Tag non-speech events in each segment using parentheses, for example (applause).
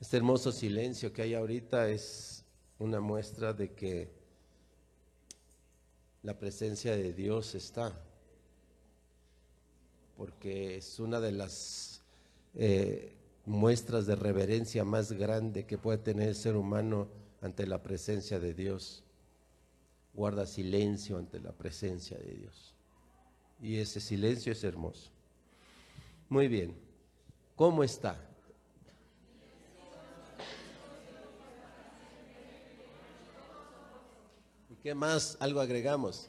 Este hermoso silencio que hay ahorita es una muestra de que la presencia de Dios está, porque es una de las eh, muestras de reverencia más grande que puede tener el ser humano ante la presencia de Dios. Guarda silencio ante la presencia de Dios. Y ese silencio es hermoso. Muy bien. ¿Cómo está? Qué más? Algo agregamos.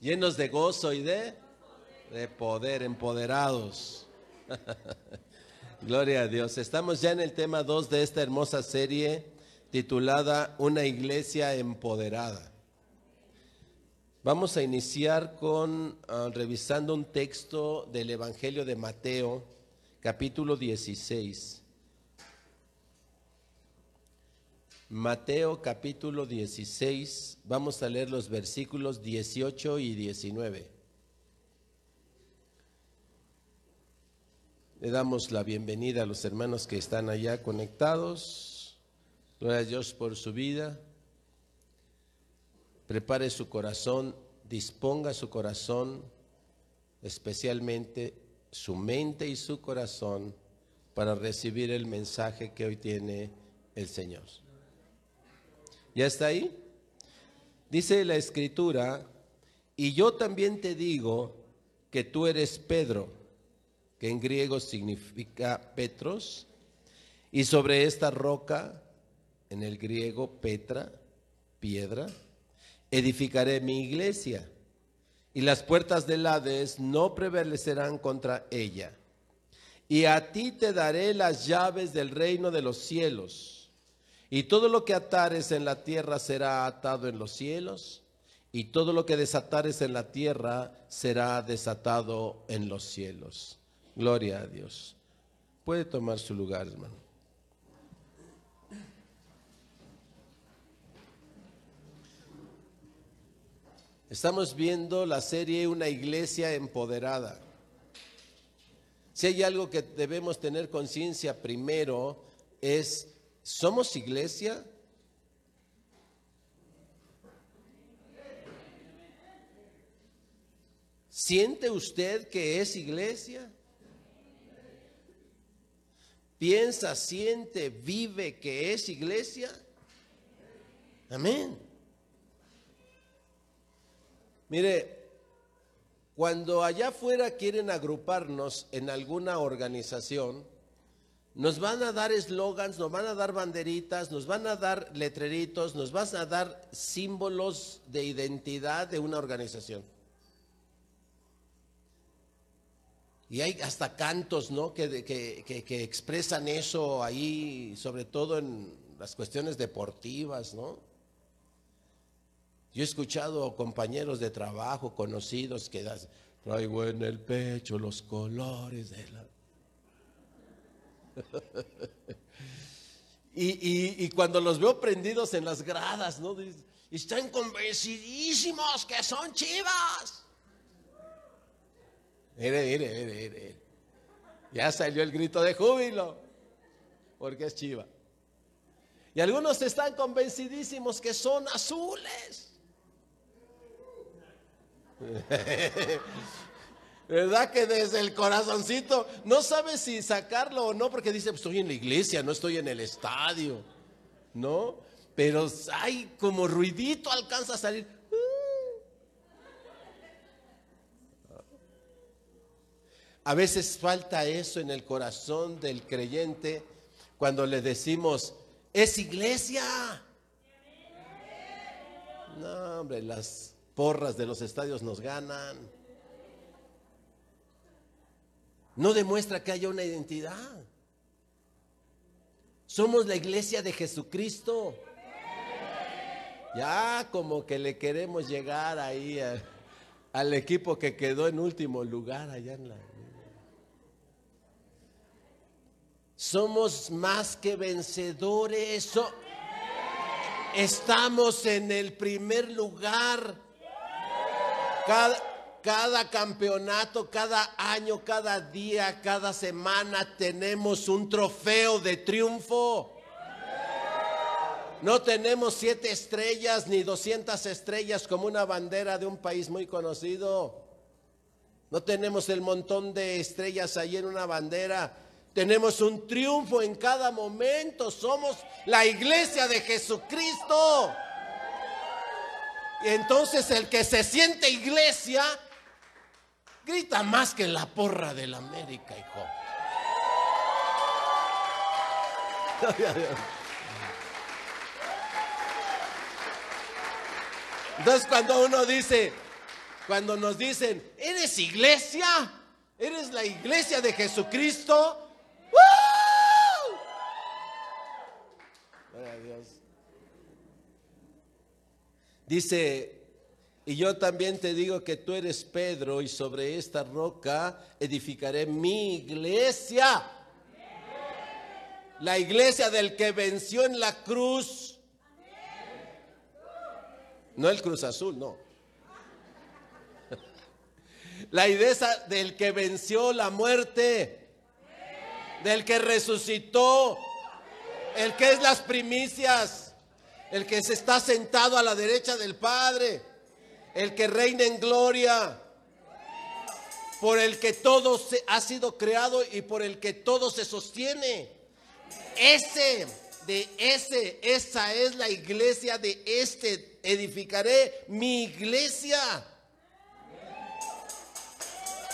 Llenos de gozo y de, de poder, empoderados. (laughs) Gloria a Dios. Estamos ya en el tema 2 de esta hermosa serie titulada Una iglesia empoderada. Vamos a iniciar con ah, revisando un texto del Evangelio de Mateo, capítulo 16. Mateo capítulo 16, vamos a leer los versículos 18 y 19. Le damos la bienvenida a los hermanos que están allá conectados. Gloria a Dios por su vida prepare su corazón, disponga su corazón, especialmente su mente y su corazón, para recibir el mensaje que hoy tiene el Señor. ¿Ya está ahí? Dice la escritura, y yo también te digo que tú eres Pedro, que en griego significa Petros, y sobre esta roca, en el griego Petra, piedra, edificaré mi iglesia, y las puertas del Hades no prevalecerán contra ella. Y a ti te daré las llaves del reino de los cielos. Y todo lo que atares en la tierra será atado en los cielos, y todo lo que desatares en la tierra será desatado en los cielos. Gloria a Dios. Puede tomar su lugar, hermano. Estamos viendo la serie Una iglesia empoderada. Si hay algo que debemos tener conciencia primero es, ¿somos iglesia? ¿Siente usted que es iglesia? ¿Piensa, siente, vive que es iglesia? Amén. Mire, cuando allá afuera quieren agruparnos en alguna organización, nos van a dar eslogans, nos van a dar banderitas, nos van a dar letreritos, nos van a dar símbolos de identidad de una organización. Y hay hasta cantos, ¿no? Que, que, que expresan eso ahí, sobre todo en las cuestiones deportivas, ¿no? Yo he escuchado compañeros de trabajo, conocidos, que traigo en el pecho los colores de la... y, cuando los veo prendidos en las gradas, ¿no? Están convencidísimos que son chivas. Mire, mire, mire, mire. Ya salió el grito de júbilo, porque es chiva. Y algunos están convencidísimos que son azules. (laughs) ¿Verdad que desde el corazoncito no sabe si sacarlo o no? Porque dice, pues estoy en la iglesia, no estoy en el estadio, ¿no? Pero hay como ruidito alcanza a salir. A veces falta eso en el corazón del creyente cuando le decimos, es iglesia. No, hombre, las porras de los estadios nos ganan. No demuestra que haya una identidad. Somos la iglesia de Jesucristo. Ya como que le queremos llegar ahí al equipo que quedó en último lugar allá en la... Somos más que vencedores. estamos en el primer lugar cada, cada campeonato, cada año, cada día, cada semana tenemos un trofeo de triunfo. No tenemos siete estrellas ni doscientas estrellas como una bandera de un país muy conocido. No tenemos el montón de estrellas ahí en una bandera. Tenemos un triunfo en cada momento. Somos la iglesia de Jesucristo. Y entonces el que se siente iglesia grita más que la porra de la América, hijo. Entonces cuando uno dice, cuando nos dicen, ¿eres iglesia? ¿Eres la iglesia de Jesucristo? ¡Woo! Dios. Dice, y yo también te digo que tú eres Pedro y sobre esta roca edificaré mi iglesia. La iglesia del que venció en la cruz no el Cruz Azul, no. (laughs) La idea del que venció la muerte, del que resucitó, el que es las primicias, el que se está sentado a la derecha del Padre, el que reina en gloria, por el que todo se, ha sido creado y por el que todo se sostiene. Ese, de ese, esa es la iglesia de este edificaré mi iglesia.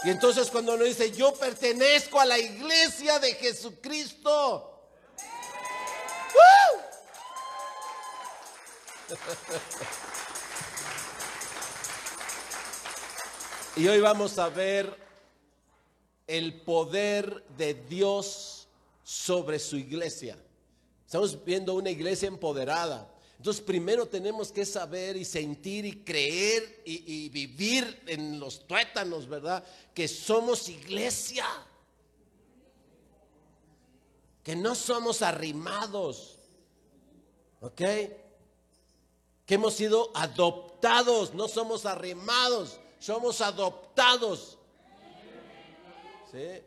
Y entonces cuando uno dice, yo pertenezco a la iglesia de Jesucristo. (laughs) y hoy vamos a ver el poder de Dios sobre su iglesia. Estamos viendo una iglesia empoderada. Entonces primero tenemos que saber y sentir y creer y, vivir en los tuétanos, ¿verdad? Que somos iglesia. Que no somos arrimados. ¿Ok? Que hemos sido adoptados, no somos arrimados, somos adoptados. ¿Sí?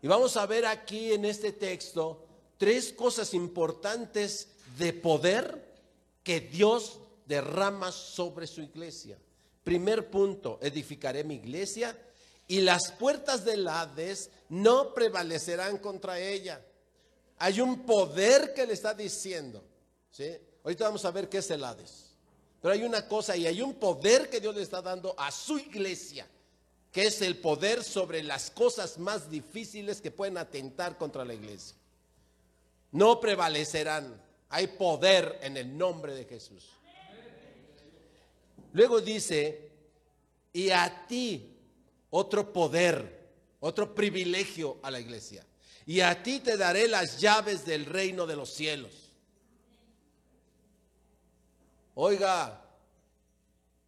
Y vamos a ver aquí en este texto tres cosas importantes de poder que Dios derrama sobre su iglesia. Primer punto, edificaré mi iglesia y las puertas del Hades no prevalecerán contra ella. Hay un poder que le está diciendo. ¿sí? Ahorita vamos a ver qué es el Hades. Pero hay una cosa y hay un poder que Dios le está dando a su iglesia, que es el poder sobre las cosas más difíciles que pueden atentar contra la iglesia. No prevalecerán. Hay poder en el nombre de Jesús. Luego dice, y a ti otro poder, otro privilegio a la iglesia. Y a ti te daré las llaves del reino de los cielos. Oiga,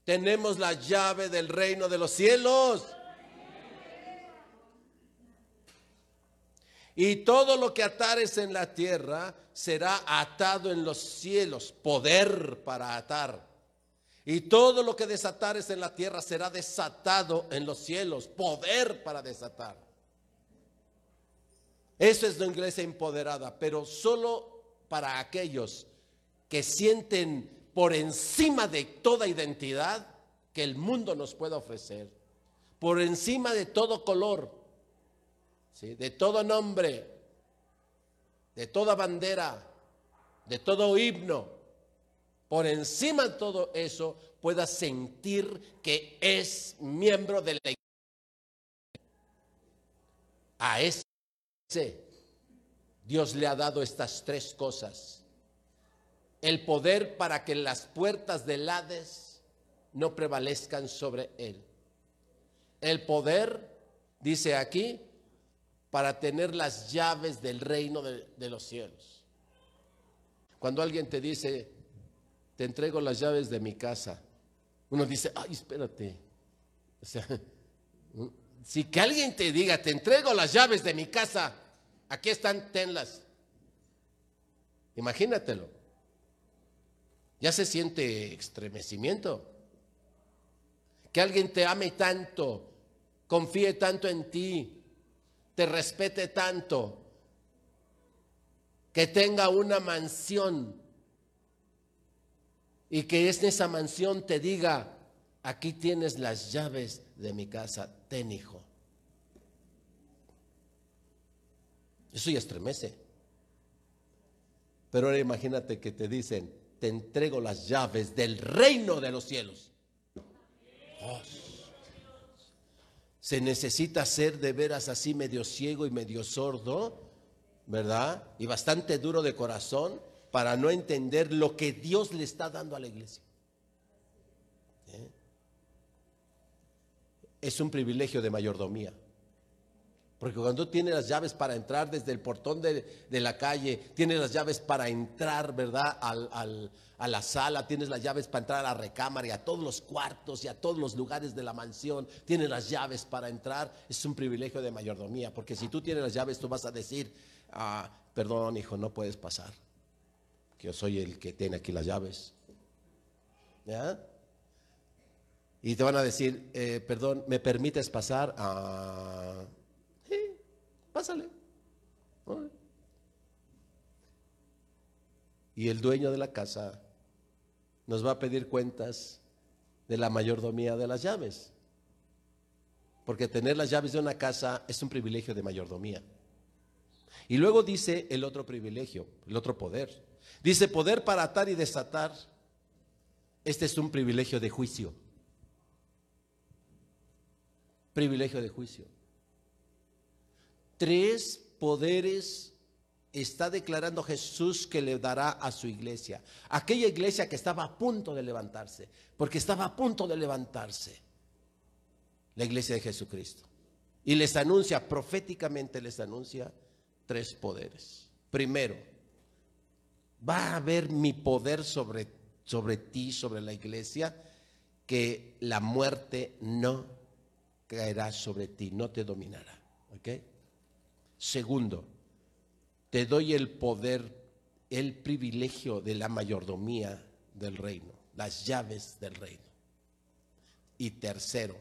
tenemos la llave del reino de los cielos. Y todo lo que atares en la tierra será atado en los cielos, poder para atar. Y todo lo que desatares en la tierra será desatado en los cielos, poder para desatar. Eso es la iglesia empoderada, pero solo para aquellos que sienten por encima de toda identidad que el mundo nos pueda ofrecer, por encima de todo color, de todo nombre, de toda bandera, de todo himno, por encima de todo eso, pueda sentir que es miembro de la iglesia. A ese Dios le ha dado estas tres cosas. El poder para que las puertas del Hades no prevalezcan sobre él. El poder, dice aquí, para tener las llaves del reino de, los cielos. Cuando alguien te dice, te entrego las llaves de mi casa, uno dice, ay, espérate. O sea, (laughs) si que alguien te diga, te entrego las llaves de mi casa, aquí están, tenlas. Imagínatelo. Ya se siente estremecimiento. Que alguien te ame tanto, confíe tanto en ti, te respete tanto, que tenga una mansión y que en esa mansión te diga, aquí tienes las llaves de mi casa, ten hijo. Eso ya estremece. Pero ahora imagínate que te dicen, te entrego las llaves del reino de los cielos. Se necesita ser de veras así medio ciego y medio sordo, ¿verdad? Y bastante duro de corazón para no entender lo que Dios le está dando a la iglesia. ¿Eh? Es un privilegio de mayordomía. Porque cuando tú tienes las llaves para entrar desde el portón de, la calle, tienes las llaves para entrar, ¿verdad? a la sala, tienes las llaves para entrar a la recámara y a todos los cuartos y a todos los lugares de la mansión, tienes las llaves para entrar, es un privilegio de mayordomía. Porque si tú tienes las llaves, tú vas a decir, ah, perdón, hijo, no puedes pasar. Que yo soy el que tiene aquí las llaves. ¿Ya? Y te van a decir, eh, perdón, ¿me permites pasar? a pásale. Y el dueño de la casa nos va a pedir cuentas de la mayordomía de las llaves. Porque tener las llaves de una casa es un privilegio de mayordomía. Y luego dice el otro privilegio, el otro poder. Dice poder para atar y desatar. Este es un privilegio de juicio. Privilegio de juicio tres poderes está declarando Jesús que le dará a su iglesia. Aquella iglesia que estaba a punto de levantarse, porque estaba a punto de levantarse. La iglesia de Jesucristo. Y les anuncia, proféticamente les anuncia tres poderes. Primero, va a haber mi poder sobre, sobre ti, sobre la iglesia, que la muerte no caerá sobre ti, no te dominará. ¿Ok? Segundo, te doy el poder, el privilegio de la mayordomía del reino, las llaves del reino. Y tercero,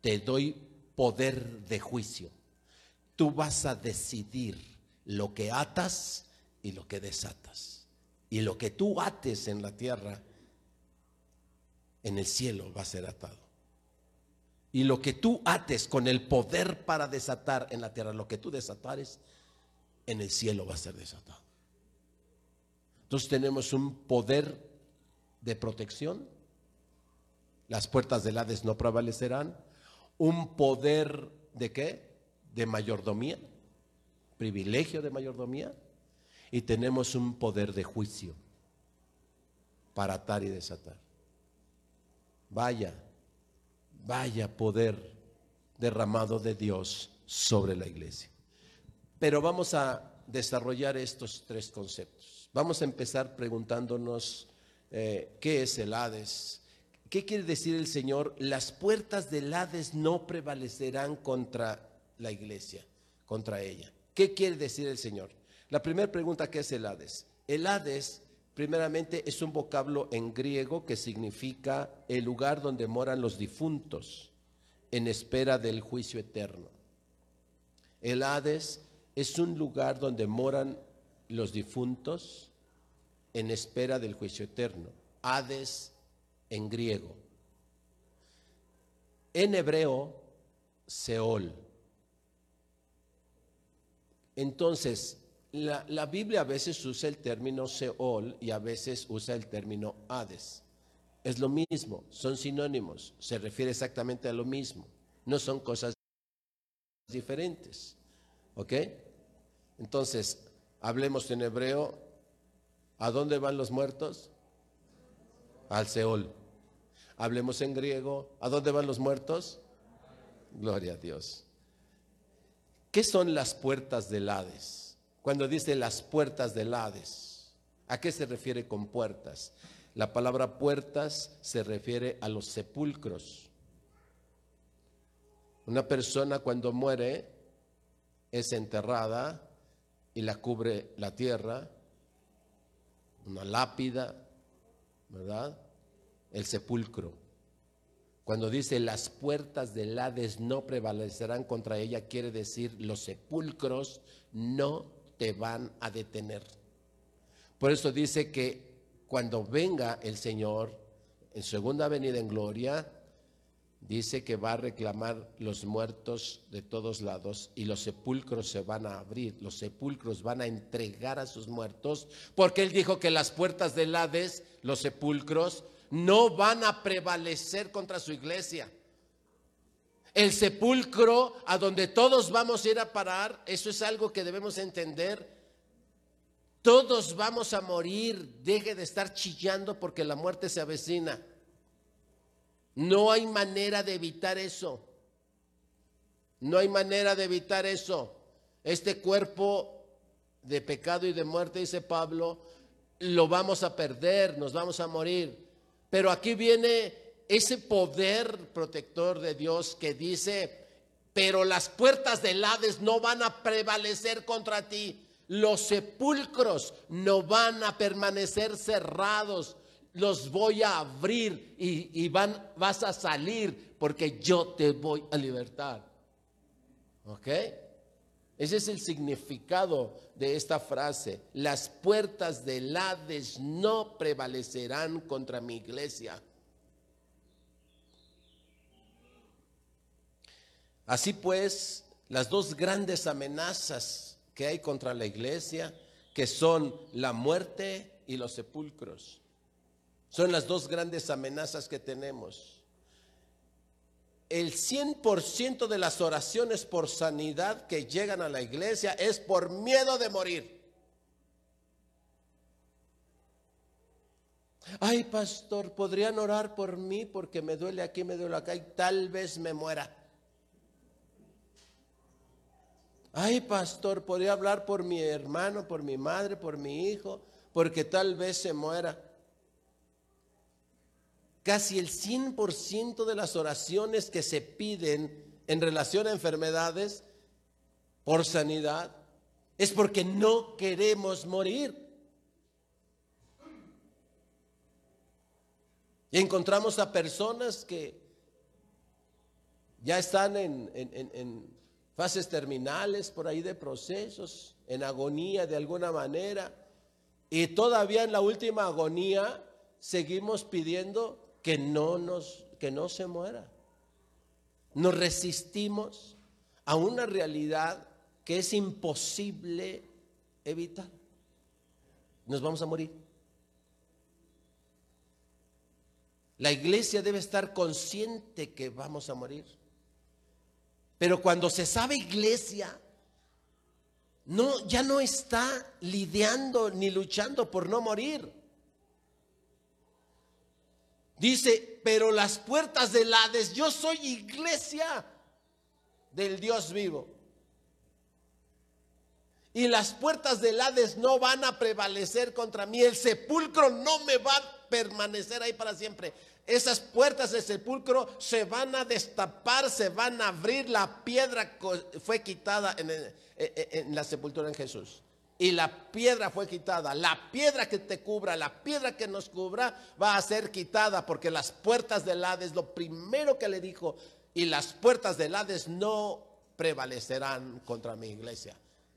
te doy poder de juicio. Tú vas a decidir lo que atas y lo que desatas. Y lo que tú ates en la tierra, en el cielo va a ser atado. Y lo que tú ates con el poder para desatar en la tierra, lo que tú desatares, en el cielo va a ser desatado. Entonces tenemos un poder de protección. Las puertas del Hades no prevalecerán. Un poder de qué? De mayordomía. Privilegio de mayordomía. Y tenemos un poder de juicio para atar y desatar. Vaya Vaya poder derramado de Dios sobre la iglesia. Pero vamos a desarrollar estos tres conceptos. Vamos a empezar preguntándonos eh, qué es el Hades. ¿Qué quiere decir el Señor? Las puertas del Hades no prevalecerán contra la iglesia, contra ella. ¿Qué quiere decir el Señor? La primera pregunta, ¿qué es el Hades? El Hades Primeramente es un vocablo en griego que significa el lugar donde moran los difuntos en espera del juicio eterno. El Hades es un lugar donde moran los difuntos en espera del juicio eterno. Hades en griego. En hebreo, Seol. Entonces, la, Biblia a veces usa el término Seol y a veces usa el término Hades. Es lo mismo, son sinónimos, se refiere exactamente a lo mismo, no son cosas diferentes. ¿Ok? Entonces, hablemos en hebreo, ¿a dónde van los muertos? Al Seol. Hablemos en griego, ¿a dónde van los muertos? Gloria a Dios. ¿Qué son las puertas del Hades? Cuando dice las puertas del Hades, ¿a qué se refiere con puertas? La palabra puertas se refiere a los sepulcros. Una persona cuando muere es enterrada y la cubre la tierra, una lápida, ¿verdad? El sepulcro. Cuando dice las puertas del Hades no prevalecerán contra ella, quiere decir los sepulcros no te van a detener. Por eso dice que cuando venga el Señor en segunda venida en gloria, dice que va a reclamar los muertos de todos lados y los sepulcros se van a abrir, los sepulcros van a entregar a sus muertos, porque él dijo que las puertas del Hades, los sepulcros, no van a prevalecer contra su iglesia. El sepulcro a donde todos vamos a ir a parar, eso es algo que debemos entender. Todos vamos a morir, deje de estar chillando porque la muerte se avecina. No hay manera de evitar eso. No hay manera de evitar eso. Este cuerpo de pecado y de muerte, dice Pablo, lo vamos a perder, nos vamos a morir. Pero aquí viene ese poder protector de Dios que dice, pero las puertas del Hades no van a prevalecer contra ti. Los sepulcros no van a permanecer cerrados. Los voy a abrir y, van, vas a salir porque yo te voy a libertar. ¿Ok? Ese es el significado de esta frase. Las puertas del Hades no prevalecerán contra mi iglesia. Así pues, las dos grandes amenazas que hay contra la iglesia, que son la muerte y los sepulcros, son las dos grandes amenazas que tenemos el 100% de las oraciones por sanidad que llegan a la iglesia es por miedo de morir. Ay, pastor, ¿podrían orar por mí porque me duele aquí, me duele acá y tal vez me muera? Ay, pastor, ¿podría hablar por mi hermano, por mi madre, por mi hijo, porque tal vez se muera? casi el 100% de las oraciones que se piden en relación a enfermedades por sanidad es porque no queremos morir. Y encontramos a personas que ya están en, en, fases terminales, por ahí de procesos, en agonía de alguna manera, y todavía en la última agonía seguimos pidiendo que no nos que no se muera. Nos resistimos a una realidad que es imposible evitar. Nos vamos a morir. La iglesia debe estar consciente que vamos a morir. Pero cuando se sabe iglesia, no, ya no está lidiando ni luchando por no morir. Dice, pero las puertas del Hades, yo soy iglesia del Dios vivo. Y las puertas del Hades no van a prevalecer contra mí. El sepulcro no me va a permanecer ahí para siempre. Esas puertas del sepulcro se van a destapar, se van a abrir. La piedra fue quitada en, en la sepultura en Jesús y la piedra fue quitada. La piedra que te cubra, la piedra que nos cubra, va a ser quitada porque las puertas del Hades, lo primero que le dijo, y las puertas del Hades no prevalecerán contra mi iglesia.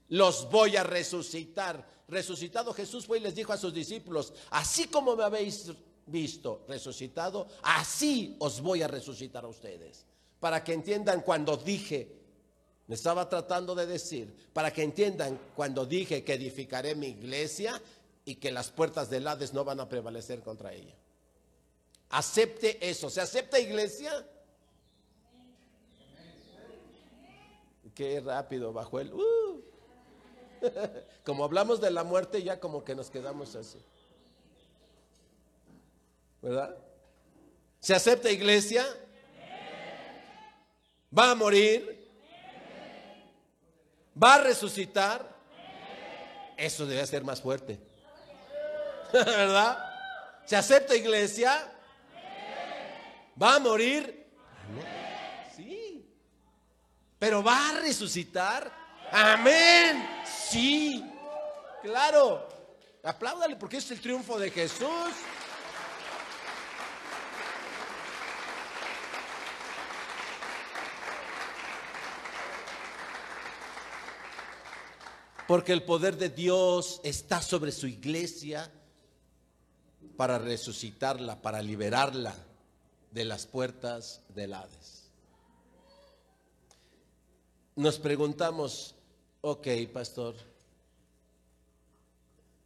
Los voy a resucitar. Resucitado Jesús fue y les dijo a sus discípulos, así como me habéis visto resucitado, así os voy a resucitar a ustedes. Para que entiendan cuando dije, me estaba tratando de decir, para que entiendan cuando dije que edificaré mi iglesia y que las puertas del Hades no van a prevalecer contra ella. Acepte eso. ¿Se acepta iglesia? Qué rápido bajó el... Uh. (laughs) Como hablamos de la muerte, ya como que nos quedamos así. ¿Verdad? ¿Se acepta iglesia? ¿Va a morir? ¿Va a resucitar? Eso debe ser más fuerte. (laughs) ¿Verdad? ¿Se acepta iglesia? ¿Va a morir? Sí. ¿Pero va a resucitar? Amén. Sí. Claro. Apláudale porque es el triunfo de Jesús. Porque el poder de Dios está sobre su iglesia para resucitarla, para liberarla de las puertas del Hades. Nos preguntamos, ok, pastor,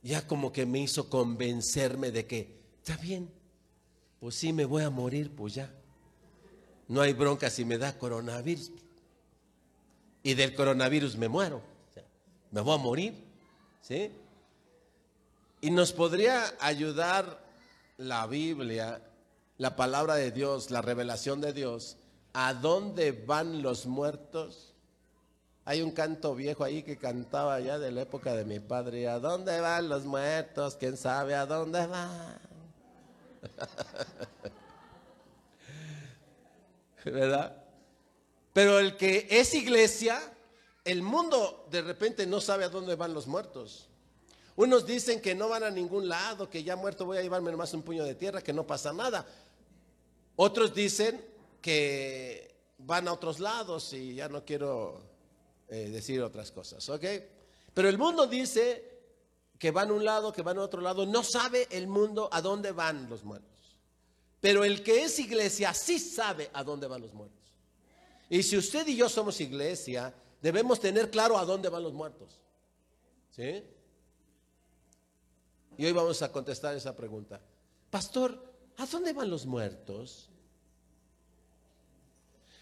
ya como que me hizo convencerme de que, está bien, pues sí me voy a morir, pues ya. No hay bronca si me da coronavirus. Y del coronavirus me muero. Me voy a morir. ¿Sí? Y nos podría ayudar la Biblia, la palabra de Dios, la revelación de Dios, a dónde van los muertos. Hay un canto viejo ahí que cantaba ya de la época de mi padre. ¿A dónde van los muertos? ¿Quién sabe a dónde van? (laughs) ¿Verdad? Pero el que es iglesia, el mundo de repente no sabe a dónde van los muertos. Unos dicen que no van a ningún lado, que ya muerto voy a llevarme nomás un puño de tierra, que no pasa nada. Otros dicen que van a otros lados y ya no quiero eh, decir otras cosas, ¿ok? Pero el mundo dice que van a un lado, que van a otro lado. No sabe el mundo a dónde van los muertos. Pero el que es iglesia sí sabe a dónde van los muertos. Y si usted y yo somos iglesia, debemos tener claro a dónde van los muertos. ¿Sí? Y hoy vamos a contestar esa pregunta. Pastor, ¿a dónde van los muertos?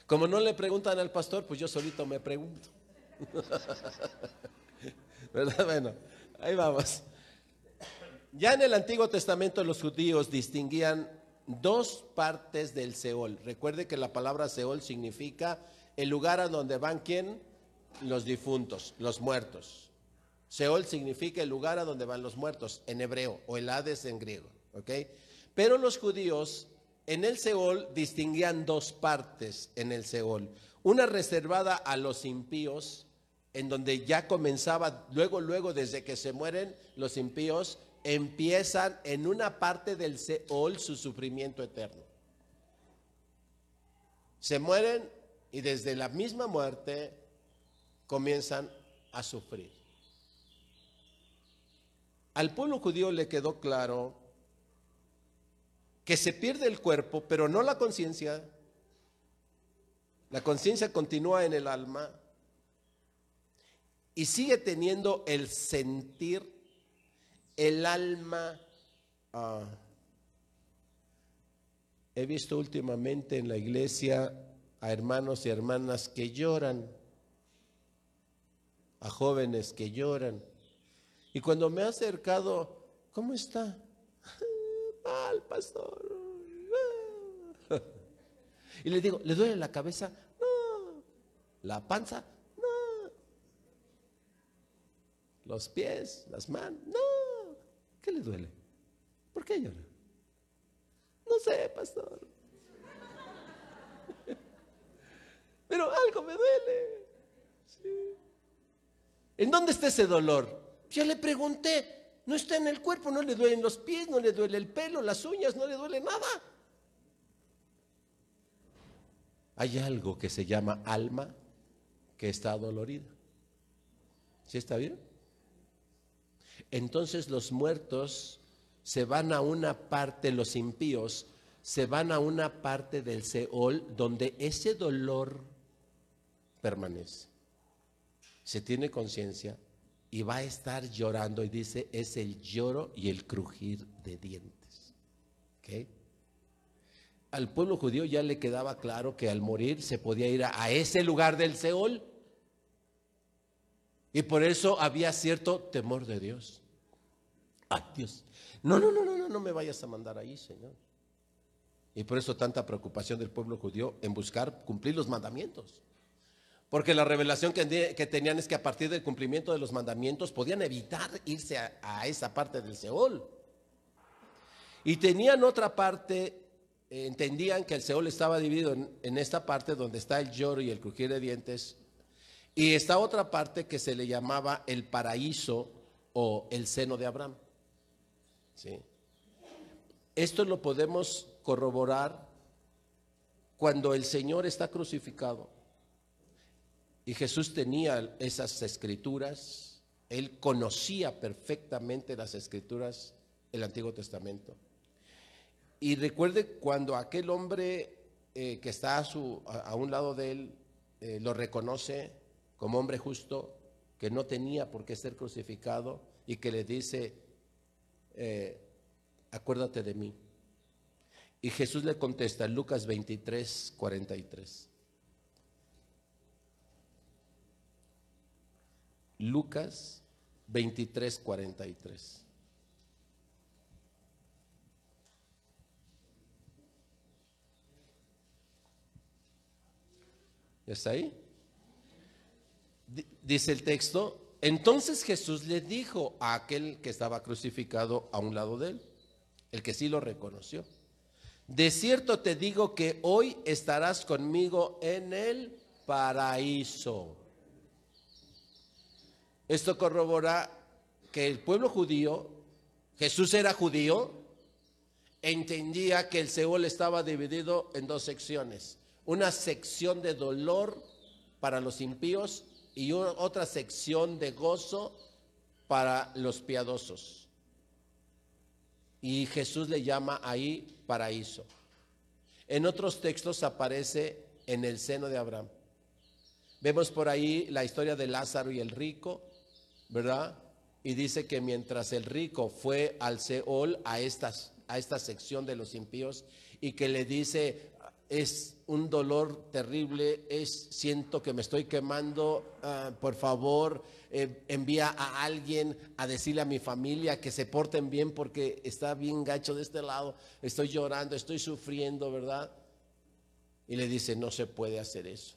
Como no le preguntan al pastor, pues yo solito me pregunto. (laughs) ¿Verdad? Bueno, ahí vamos. Ya en el Antiguo Testamento los judíos distinguían dos partes del Seol. Recuerde que la palabra Seol significa el lugar a donde van quién? Los difuntos, los muertos. Seol significa el lugar a donde van los muertos en hebreo o el Hades en griego. Pero los judíos en el Seol distinguían dos partes en el Seol. Una reservada a los impíos, en donde ya comenzaba, luego, luego, desde que se mueren los impíos, empiezan en una parte del Seol su sufrimiento eterno. Se mueren y desde la misma muerte comienzan a sufrir. Al pueblo judío le quedó claro que se pierde el cuerpo, pero no la conciencia. La conciencia continúa en el alma y sigue teniendo el sentir el alma. Ah, he visto últimamente en la iglesia a hermanos y hermanas que lloran, a jóvenes que lloran. Y cuando me ha acercado, ¿cómo está? (laughs) Mal, pastor. (laughs) Y le digo, ¿le duele la cabeza? No. ¿La panza? No. ¿Los pies? ¿Las manos? No. ¿Qué le duele? ¿Por qué llora? No sé, pastor. (laughs) Pero algo me duele. ¿En dónde está ese dolor? Ya le pregunté. No está en el cuerpo, no le duelen los pies, no le duele el pelo, las uñas, no le duele nada. Hay algo que se llama alma que está dolorida. ¿Sí está bien? Entonces los muertos se van a una parte, los impíos, se van a una parte del Seol donde ese dolor permanece. Se tiene conciencia y va a estar llorando y dice, es el lloro y el crujir de dientes. Al pueblo judío ya le quedaba claro que al morir se podía ir a, a ese lugar del Seol y por eso había cierto temor de Dios. Ay, Dios. No, no, no, no, no, no me vayas a mandar ahí, Señor. Y por eso tanta preocupación del pueblo judío en buscar cumplir los mandamientos. Porque la revelación que, tenían es que a partir del cumplimiento de los mandamientos podían evitar irse a, esa parte del Seol. Y tenían otra parte, entendían que el Seol estaba dividido en, en esta parte donde está el lloro y el crujir de dientes y esta otra parte que se le llamaba el paraíso o el seno de Abraham. ¿Sí? Esto lo podemos corroborar cuando el Señor está crucificado y Jesús tenía esas escrituras Él conocía perfectamente las escrituras, el Antiguo Testamento. Y recuerde cuando aquel hombre eh, que está a, un lado de él eh, lo reconoce como hombre justo, que no tenía por qué ser crucificado y que le dice, eh, acuérdate de mí. Y Jesús le contesta, Lucas 23, 43. Lucas 23, 43. ¿Está ahí? Dice el texto, entonces Jesús le dijo a aquel que estaba crucificado a un lado de él, el que sí lo reconoció, de cierto te digo que hoy estarás conmigo en el paraíso. Esto corrobora que el pueblo judío, Jesús era judío, entendía que el Seol estaba dividido en dos secciones. Una sección de dolor para los impíos y otra sección de gozo para los piadosos. Y Jesús le llama ahí paraíso. En otros textos aparece en el seno de Abraham. Vemos por ahí la historia de Lázaro y el rico, ¿verdad? Y dice que mientras el rico fue al Seol, a, a esta sección de los impíos, y que le dice, es un dolor terrible, es siento que me estoy quemando, ah, por favor, eh, envía a alguien a decirle a mi familia que se porten bien porque está bien gacho de este lado, estoy llorando, estoy sufriendo, ¿verdad? Y le dice, no se puede hacer eso.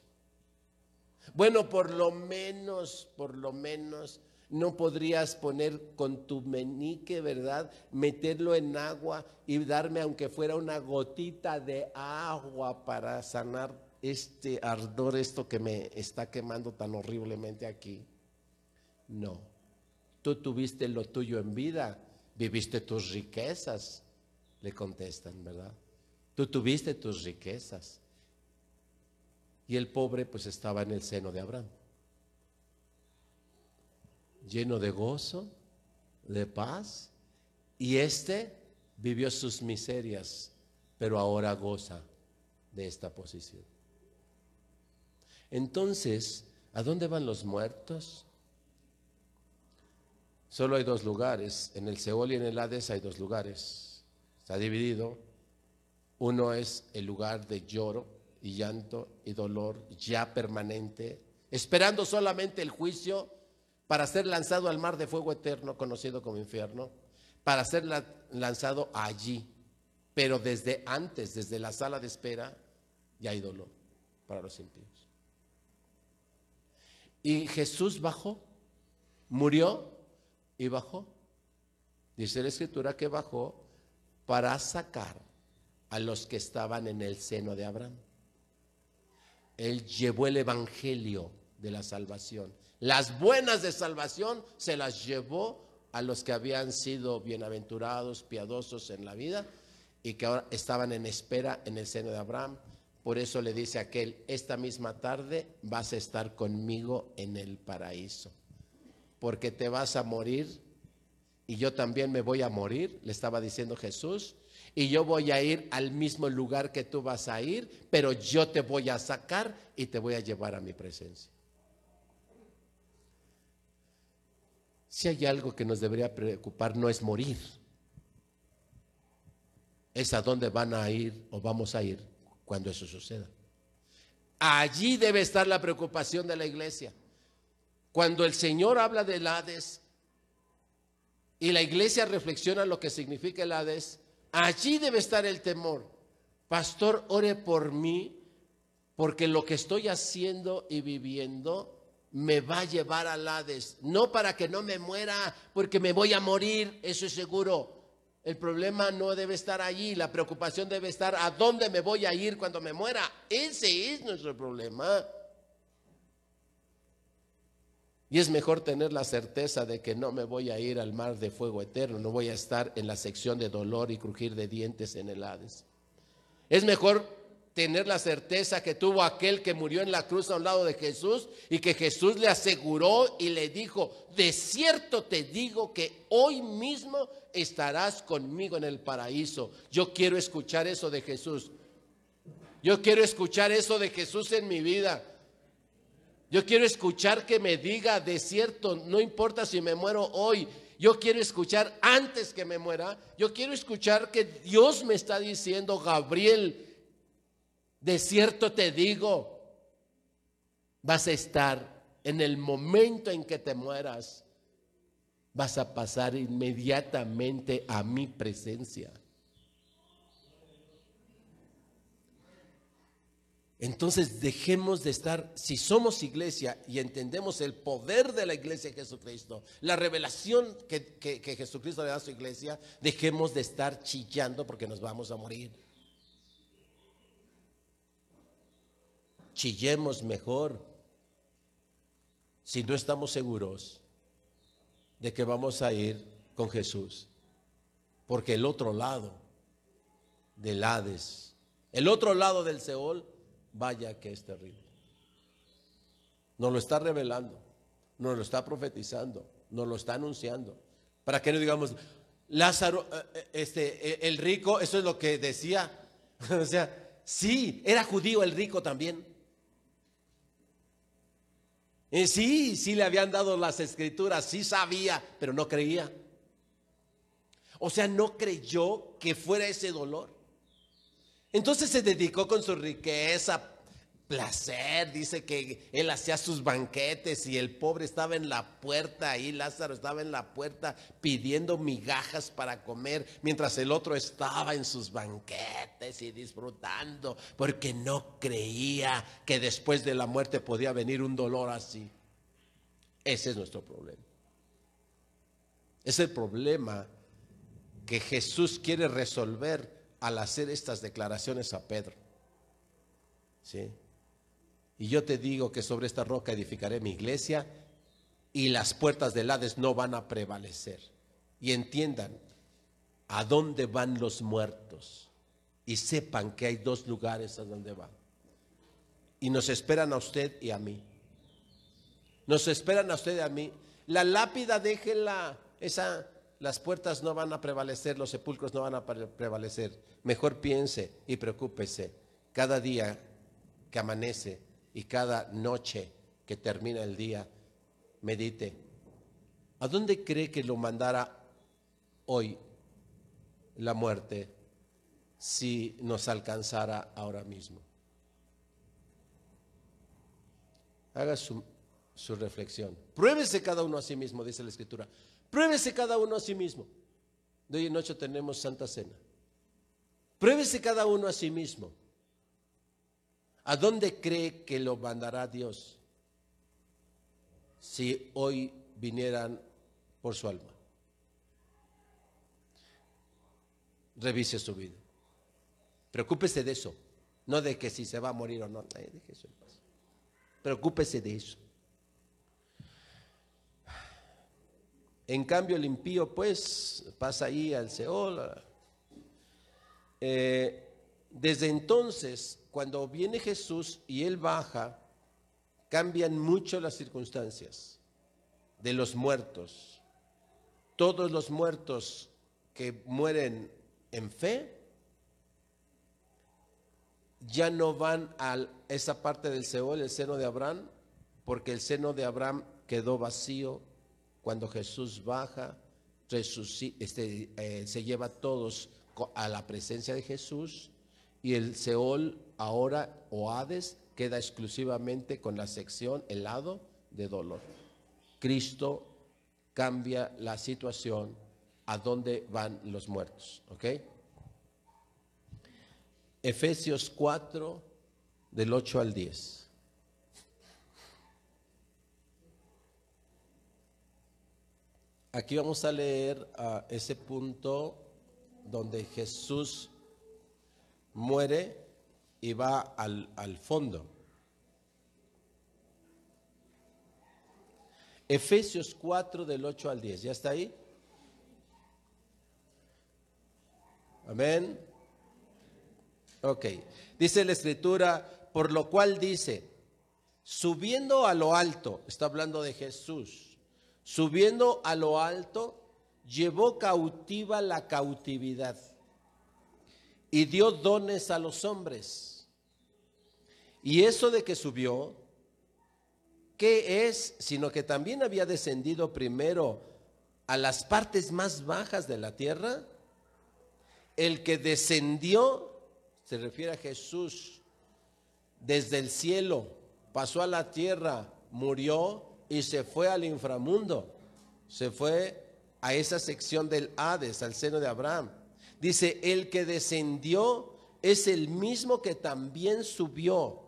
Bueno, por lo menos, por lo menos no podrías poner con tu menique, ¿verdad? Meterlo en agua y darme aunque fuera una gotita de agua para sanar este ardor, esto que me está quemando tan horriblemente aquí. No, tú tuviste lo tuyo en vida, viviste tus riquezas, le contestan, ¿verdad? Tú tuviste tus riquezas. Y el pobre pues estaba en el seno de Abraham lleno de gozo, de paz, y éste vivió sus miserias, pero ahora goza de esta posición. Entonces, ¿a dónde van los muertos? Solo hay dos lugares, en el Seol y en el Hades hay dos lugares. Está dividido. Uno es el lugar de lloro y llanto y dolor ya permanente, esperando solamente el juicio para ser lanzado al mar de fuego eterno, conocido como infierno, para ser lanzado allí. Pero desde antes, desde la sala de espera, ya hay dolor para los impíos. Y Jesús bajó, murió y bajó. Dice la escritura que bajó para sacar a los que estaban en el seno de Abraham. Él llevó el evangelio de la salvación. Las buenas de salvación se las llevó a los que habían sido bienaventurados, piadosos en la vida y que ahora estaban en espera en el seno de Abraham. Por eso le dice aquel, esta misma tarde vas a estar conmigo en el paraíso, porque te vas a morir y yo también me voy a morir, le estaba diciendo Jesús, y yo voy a ir al mismo lugar que tú vas a ir, pero yo te voy a sacar y te voy a llevar a mi presencia. Si hay algo que nos debería preocupar, no es morir. Es a dónde van a ir o vamos a ir cuando eso suceda. Allí debe estar la preocupación de la iglesia. Cuando el Señor habla del Hades y la iglesia reflexiona lo que significa el Hades, allí debe estar el temor. Pastor, ore por mí, porque lo que estoy haciendo y viviendo me va a llevar al Hades. No para que no me muera, porque me voy a morir, eso es seguro. El problema no debe estar allí, la preocupación debe estar a dónde me voy a ir cuando me muera. Ese es nuestro problema. Y es mejor tener la certeza de que no me voy a ir al mar de fuego eterno, no voy a estar en la sección de dolor y crujir de dientes en el Hades. Es mejor tener la certeza que tuvo aquel que murió en la cruz a un lado de Jesús y que Jesús le aseguró y le dijo, de cierto te digo que hoy mismo estarás conmigo en el paraíso. Yo quiero escuchar eso de Jesús. Yo quiero escuchar eso de Jesús en mi vida. Yo quiero escuchar que me diga, de cierto, no importa si me muero hoy, yo quiero escuchar antes que me muera, yo quiero escuchar que Dios me está diciendo, Gabriel, de cierto te digo, vas a estar en el momento en que te mueras, vas a pasar inmediatamente a mi presencia. Entonces dejemos de estar, si somos iglesia y entendemos el poder de la iglesia de Jesucristo, la revelación que, que, Jesucristo le da a su iglesia, dejemos de estar chillando porque nos vamos a morir. chillemos mejor si no estamos seguros de que vamos a ir con Jesús. Porque el otro lado del Hades, el otro lado del Seol, vaya que es terrible. Nos lo está revelando, nos lo está profetizando, nos lo está anunciando. Para que no digamos, Lázaro, eh, eh, este, eh, el rico, eso es lo que decía. (laughs) o sea, sí, era judío el rico también. Y sí, sí le habían dado las escrituras, sí sabía, pero no creía. O sea, no creyó que fuera ese dolor. Entonces se dedicó con su riqueza, placer, dice que él hacía sus banquetes y el pobre estaba en la puerta, ahí Lázaro estaba en la puerta pidiendo migajas para comer, mientras el otro estaba en sus banquetes y disfrutando, porque no creía que después de la muerte podía venir un dolor así. Ese es nuestro problema. Es el problema que Jesús quiere resolver al hacer estas declaraciones a Pedro. ¿Sí? Y yo te digo que sobre esta roca edificaré mi iglesia y las puertas del Hades no van a prevalecer. Y entiendan a dónde van los muertos y sepan que hay dos lugares a donde van. Y nos esperan a usted y a mí. Nos esperan a usted y a mí. La lápida déjela, esa las puertas no van a prevalecer, los sepulcros no van a prevalecer. Mejor piense y preocúpese cada día que amanece y cada noche que termina el día, medite. ¿A dónde cree que lo mandara hoy la muerte si nos alcanzara ahora mismo? Haga su, su, reflexión. Pruébese cada uno a sí mismo, dice la Escritura. Pruébese cada uno a sí mismo. De hoy en noche tenemos Santa Cena. Pruébese cada uno a sí mismo. ¿A dónde cree que lo mandará Dios si hoy vinieran por su alma? Revise su vida. Preocúpese de eso, no de que si se va a morir o no. Preocúpese de eso. En cambio, el impío, pues, pasa ahí al Seol. Eh, desde entonces, cuando viene Jesús y Él baja, cambian mucho las circunstancias de los muertos. Todos los muertos que mueren en fe ya no van a esa parte del Seol, el seno de Abraham, porque el seno de Abraham quedó vacío cuando Jesús baja, este, eh, se lleva a todos a la presencia de Jesús y el Seol ahora o Hades queda exclusivamente con la sección, el lado de dolor. Cristo cambia la situación a dónde van los muertos. ¿Ok? Efesios 4, del 8 al 10. Aquí vamos a leer a ese punto donde Jesús muere y va al, al fondo. Efesios 4 del 8 al 10, ¿ya está ahí? Amén. Ok. Dice la escritura, por lo cual dice, subiendo a lo alto, está hablando de Jesús, subiendo a lo alto, llevó cautiva la cautividad y dio dones a los hombres. Y eso de que subió, ¿qué es? Sino que también había descendido primero a las partes más bajas de la tierra. El que descendió, se refiere a Jesús, desde el cielo, pasó a la tierra, murió y se fue al inframundo. Se fue a esa sección del Hades, al seno de Abraham. Dice, el que descendió es el mismo que también subió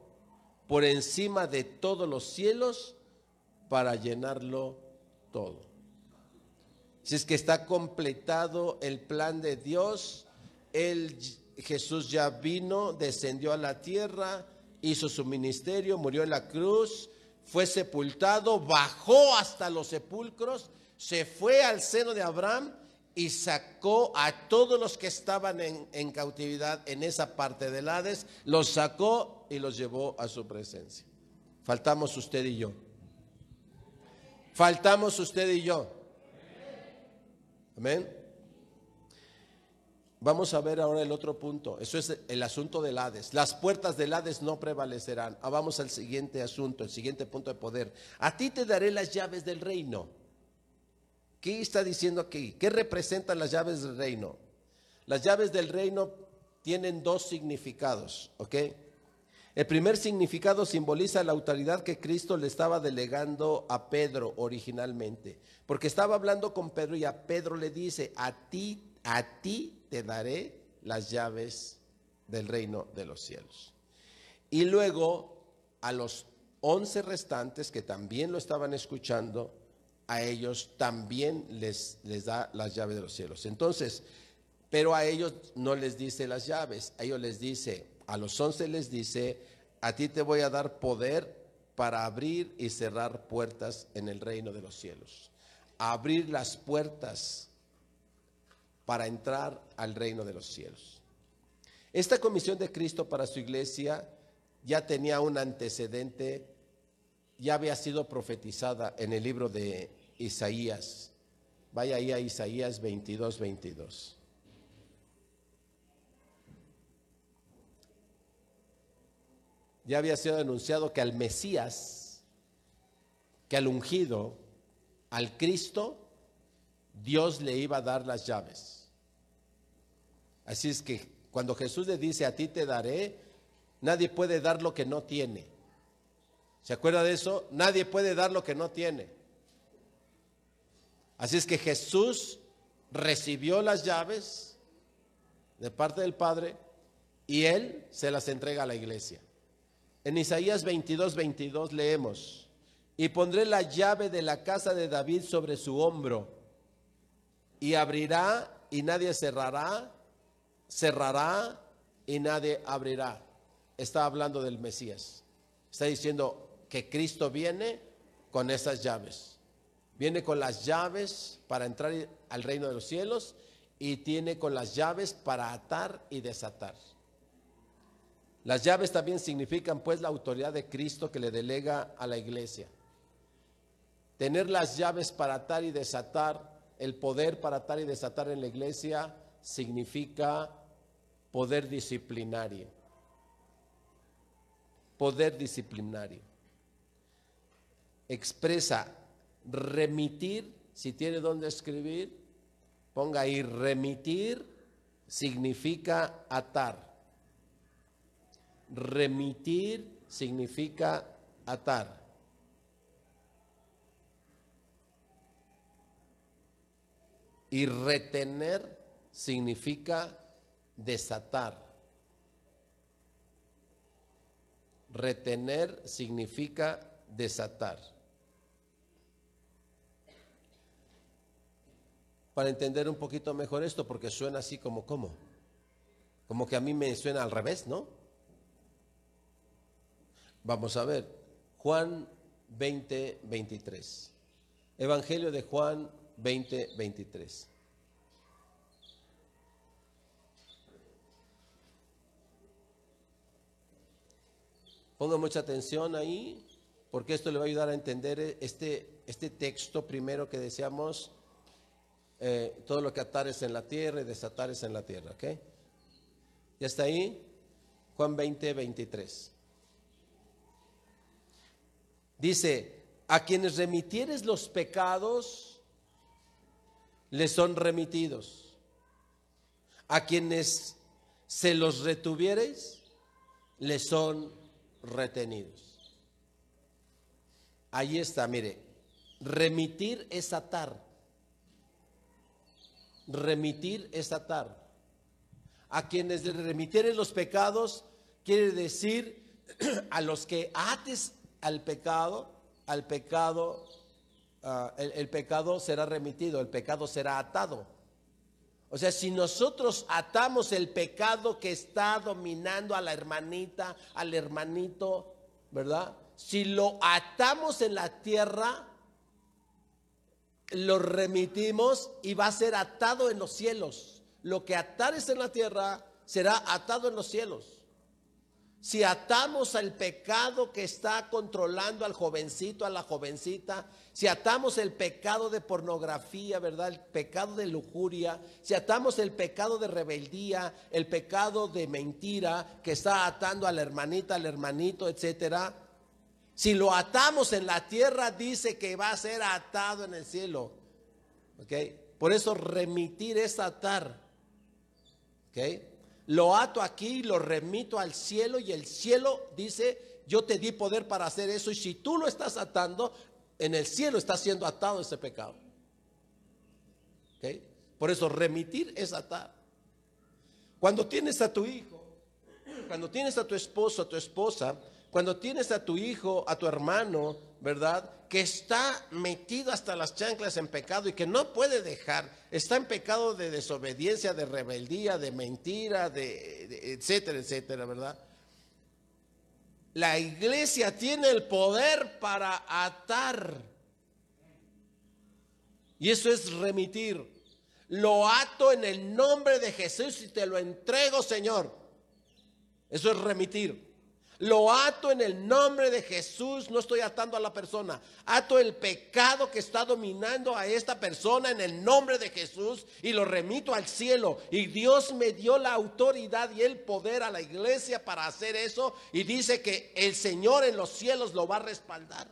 por encima de todos los cielos para llenarlo todo. Si es que está completado el plan de Dios, el, Jesús ya vino, descendió a la tierra, hizo su ministerio, murió en la cruz, fue sepultado, bajó hasta los sepulcros, se fue al seno de Abraham y sacó a todos los que estaban en, cautividad en esa parte del Hades, los sacó y los llevó a su presencia. Faltamos usted y yo. Faltamos usted y yo. Amén. Vamos a ver ahora el otro punto. Eso es el asunto del Hades. Las puertas del Hades no prevalecerán. Ah, vamos al siguiente asunto, el siguiente punto de poder. A ti te daré las llaves del reino. ¿Qué está diciendo aquí? ¿Qué representan las llaves del reino? Las llaves del reino tienen dos significados, ¿ok? El primer significado simboliza la autoridad que Cristo le estaba delegando a Pedro originalmente, porque estaba hablando con Pedro y a Pedro le dice, a ti, a ti te daré las llaves del reino de los cielos. Y luego a los once restantes que también lo estaban escuchando, a ellos también les, les da las llaves de los cielos. Entonces, pero a ellos no les dice las llaves, a ellos les dice, a los once les dice, a ti te voy a dar poder para abrir y cerrar puertas en el reino de los cielos. Abrir las puertas para entrar al reino de los cielos. Esta comisión de Cristo para su iglesia ya tenía un antecedente, ya había sido profetizada en el libro de Isaías. Vaya ahí a Isaías 22, 22. Ya había sido anunciado que al Mesías, que al ungido, al Cristo, Dios le iba a dar las llaves. Así es que cuando Jesús le dice, a ti te daré, nadie puede dar lo que no tiene. ¿Se acuerda de eso? Nadie puede dar lo que no tiene. Así es que Jesús recibió las llaves de parte del Padre y Él se las entrega a la iglesia. En Isaías 22, 22 leemos, y pondré la llave de la casa de David sobre su hombro, y abrirá y nadie cerrará, cerrará y nadie abrirá. Está hablando del Mesías. Está diciendo que Cristo viene con esas llaves. Viene con las llaves para entrar al reino de los cielos y tiene con las llaves para atar y desatar. Las llaves también significan pues la autoridad de Cristo que le delega a la iglesia. Tener las llaves para atar y desatar, el poder para atar y desatar en la iglesia significa poder disciplinario. Poder disciplinario. Expresa Remitir, si tiene donde escribir, ponga ahí, remitir significa atar. Remitir significa atar. Y retener significa desatar. Retener significa desatar. para entender un poquito mejor esto, porque suena así como, ¿cómo? Como que a mí me suena al revés, ¿no? Vamos a ver, Juan 20, 23. Evangelio de Juan 20, 23. Ponga mucha atención ahí, porque esto le va a ayudar a entender este, este texto primero que decíamos, eh, todo lo que atares en la tierra y desatares en la tierra, ¿ok? ¿Ya está ahí? Juan 20, 23. Dice, a quienes remitieres los pecados, les son remitidos. A quienes se los retuviereis, les son retenidos. Ahí está, mire, remitir es atar. Remitir es atar. A quienes remitieren los pecados, quiere decir (clears throat) a los que ates al pecado, al pecado, ah, el pecado será remitido, el pecado será atado. O sea, si nosotros atamos el pecado que está dominando a la hermanita, al hermanito, ¿verdad? Si lo atamos en la tierra, lo remitimos y va a ser atado en los cielos. Lo que atares en la tierra será atado en los cielos. Si atamos al pecado que está controlando al jovencito, a la jovencita, si atamos el pecado de pornografía, ¿verdad? El pecado de lujuria, si atamos el pecado de rebeldía, el pecado de mentira que está atando a la hermanita, al hermanito, etcétera. Si lo atamos en la tierra, dice que va a ser atado en el cielo. ¿Ok? Por eso remitir es atar. ¿Ok? Lo ato aquí, lo remito al cielo y el cielo dice, yo te di poder para hacer eso y si tú lo estás atando, en el cielo está siendo atado ese pecado. Por eso remitir es atar. Cuando tienes a tu hijo, cuando tienes a tu esposo, a tu esposa, cuando tienes a tu hijo, a tu hermano, ¿verdad? Que está metido hasta las chanclas en pecado y que no puede dejar, está en pecado de desobediencia, de rebeldía, de mentira, de, etcétera, etcétera, ¿verdad? La iglesia tiene el poder para atar. Y eso es remitir. Lo ato en el nombre de Jesús y te lo entrego, Señor. Eso es remitir. Lo ato en el nombre de Jesús, no estoy atando a la persona. Ato el pecado que está dominando a esta persona en el nombre de Jesús y lo remito al cielo. Y Dios me dio la autoridad y el poder a la iglesia para hacer eso. Y dice que el Señor en los cielos lo va a respaldar.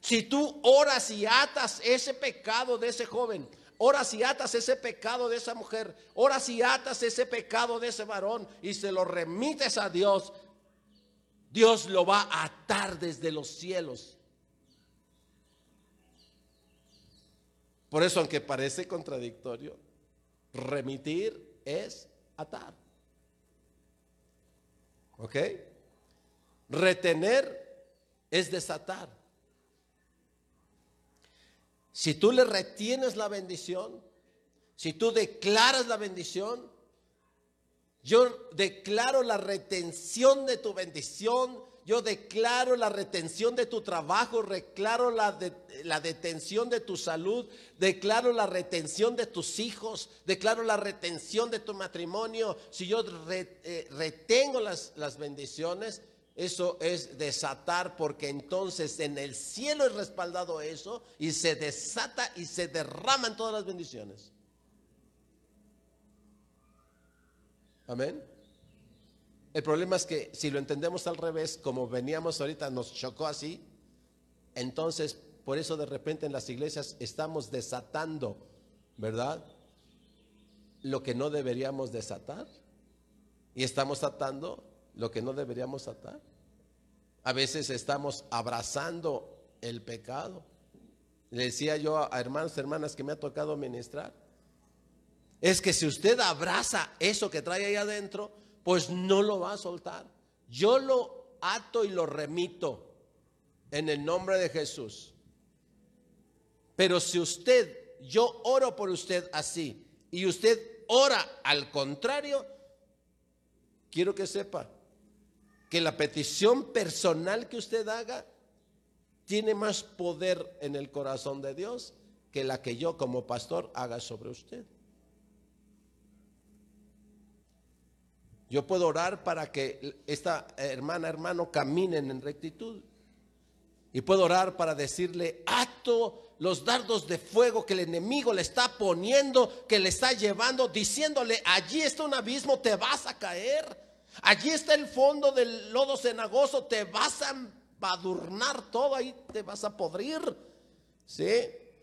Si tú oras y atas ese pecado de ese joven, oras y atas ese pecado de esa mujer, oras y atas ese pecado de ese varón y se lo remites a Dios, Dios lo va a atar desde los cielos. Por eso, aunque parece contradictorio, remitir es atar. ¿Ok? Retener es desatar. Si tú le retienes la bendición, si tú declaras la bendición, yo declaro la retención de tu bendición. Yo declaro la retención de tu trabajo, declaro la, la, detención de tu salud, declaro la retención de tus hijos, declaro la retención de tu matrimonio. Si yo eh, retengo las, las bendiciones, eso es desatar porque entonces en el cielo es respaldado eso y se desata y se derraman todas las bendiciones. Amén. El problema es que si lo entendemos al revés, como veníamos ahorita, nos chocó así, entonces por eso de repente en las iglesias estamos desatando, ¿verdad? Lo que no deberíamos desatar. Y estamos atando lo que no deberíamos atar. A veces estamos abrazando el pecado. Le decía yo a hermanos, hermanas que me ha tocado ministrar es que si usted abraza eso que trae ahí adentro, pues no lo va a soltar. Yo lo ato y lo remito en el nombre de Jesús. Pero si usted, yo oro por usted así, y usted ora al contrario, quiero que sepa que la petición personal que usted haga tiene más poder en el corazón de Dios que la que yo como pastor haga sobre usted. Yo puedo orar para que esta hermana, hermano, caminen en rectitud. Y puedo orar para decirle, ato los dardos de fuego que el enemigo le está poniendo, que le está llevando, diciéndole, allí está un abismo, te vas a caer. Allí está el fondo del lodo cenagoso, te vas a badurnar todo, ahí te vas a podrir. ¿Sí?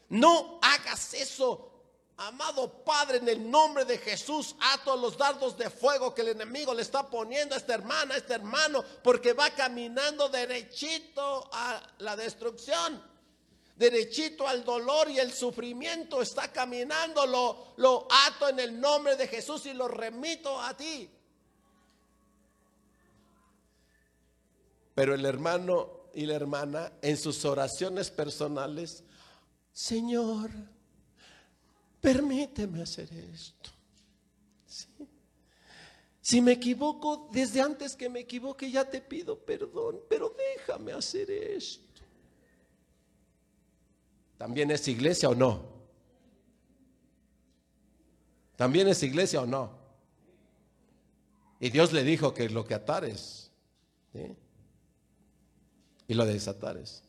No hagas eso. Amado Padre, en el nombre de Jesús, ato los dardos de fuego que el enemigo le está poniendo a esta hermana, a este hermano, porque va caminando derechito a la destrucción, derechito al dolor y el sufrimiento. Está caminando, lo, lo ato en el nombre de Jesús y lo remito a ti. Pero el hermano y la hermana en sus oraciones personales, Señor, permíteme hacer esto. Si me equivoco, desde antes que me equivoque ya te pido perdón, pero déjame hacer esto. ¿También es iglesia o no? ¿También es iglesia o no? Y Dios le dijo que lo que atares. ¿sí? y lo desatares.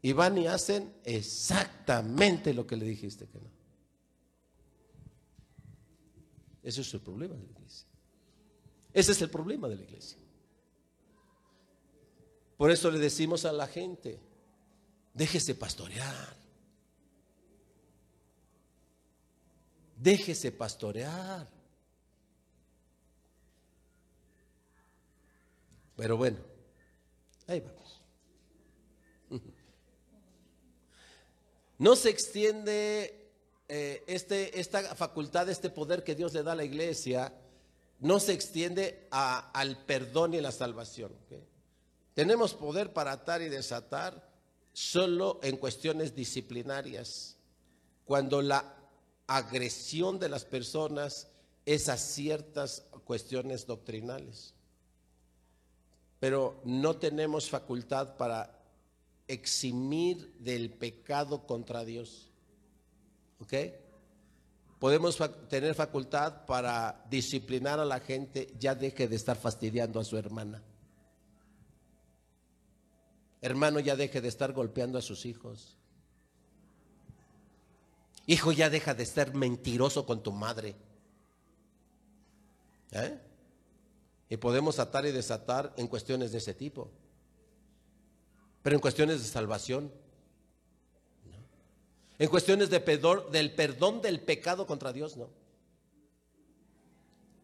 Y van y hacen exactamente lo que le dijiste que no. Ese es el problema de la iglesia. Ese es el problema de la iglesia. Por eso le decimos a la gente, déjese pastorear. Déjese pastorear. Pero bueno, ahí va. (laughs) No se extiende eh, este, esta facultad, este poder que Dios le da a la iglesia, no se extiende al perdón y la salvación. Tenemos poder para atar y desatar solo en cuestiones disciplinarias, cuando la agresión de las personas es a ciertas cuestiones doctrinales. Pero no tenemos facultad para eximir del pecado contra Dios. ¿Ok? Podemos tener facultad para disciplinar a la gente, ya deje de estar fastidiando a su hermana. Hermano, ya deje de estar golpeando a sus hijos. Hijo, ya deja de estar mentiroso con tu madre. ¿Eh? Y podemos atar y desatar en cuestiones de ese tipo. Pero en cuestiones de salvación. En cuestiones de del perdón del pecado contra Dios, no.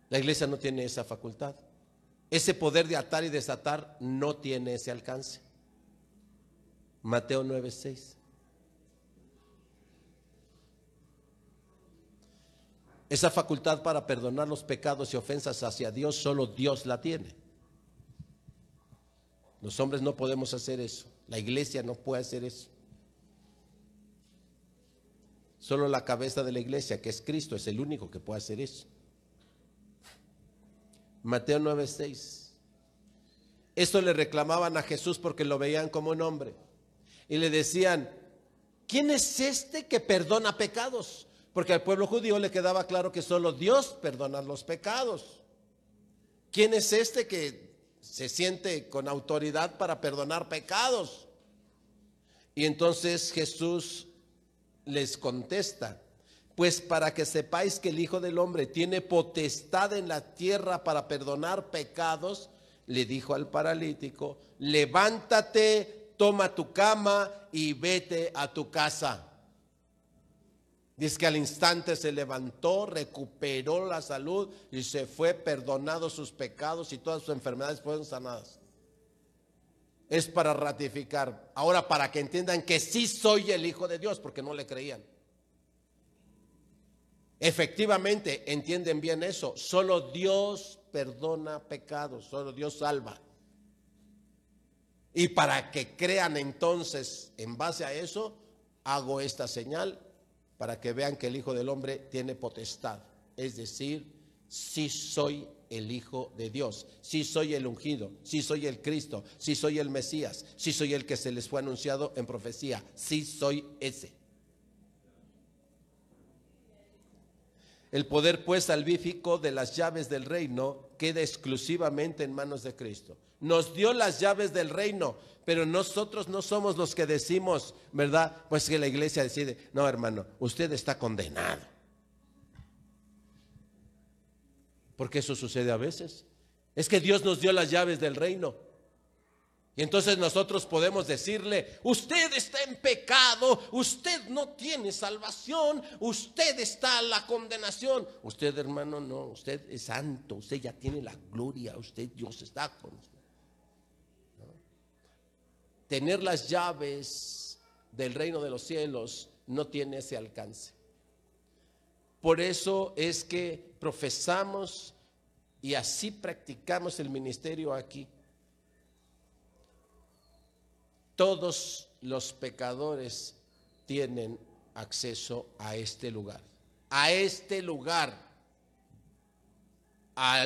La iglesia no tiene esa facultad. Ese poder de atar y desatar no tiene ese alcance. Mateo 9:6. Esa facultad para perdonar los pecados y ofensas hacia Dios, solo Dios la tiene. Los hombres no podemos hacer eso. La iglesia no puede hacer eso. Solo la cabeza de la iglesia, que es Cristo, es el único que puede hacer eso. Mateo 9:6. Esto le reclamaban a Jesús porque lo veían como un hombre. Y le decían, ¿quién es este que perdona pecados? Porque al pueblo judío le quedaba claro que solo Dios perdona los pecados. ¿Quién es este que se siente con autoridad para perdonar pecados. Y entonces Jesús les contesta, pues para que sepáis que el Hijo del Hombre tiene potestad en la tierra para perdonar pecados, le dijo al paralítico, levántate, toma tu cama y vete a tu casa. Dice que al instante se levantó, recuperó la salud y se fue perdonado sus pecados y todas sus enfermedades fueron sanadas. Es para ratificar. Ahora para que entiendan que sí soy el Hijo de Dios, porque no le creían. Efectivamente, entienden bien eso. Solo Dios perdona pecados, solo Dios salva. Y para que crean entonces, en base a eso, hago esta señal para que vean que el Hijo del Hombre tiene potestad. Es decir, si soy el Hijo de Dios, si soy el ungido, si soy el Cristo, si soy el Mesías, si soy el que se les fue anunciado en profecía, si soy ese. El poder pues salvífico de las llaves del reino queda exclusivamente en manos de Cristo. Nos dio las llaves del reino, pero nosotros no somos los que decimos, ¿verdad? Pues que la iglesia decide, no hermano, usted está condenado. Porque eso sucede a veces. Es que Dios nos dio las llaves del reino. Y entonces nosotros podemos decirle, usted está en pecado, usted no tiene salvación, usted está en la condenación. Usted hermano, no, usted es santo, usted ya tiene la gloria, usted Dios está con usted. Tener las llaves del reino de los cielos no tiene ese alcance. Por eso es que profesamos y así practicamos el ministerio aquí todos los pecadores tienen acceso a este lugar. A este lugar. A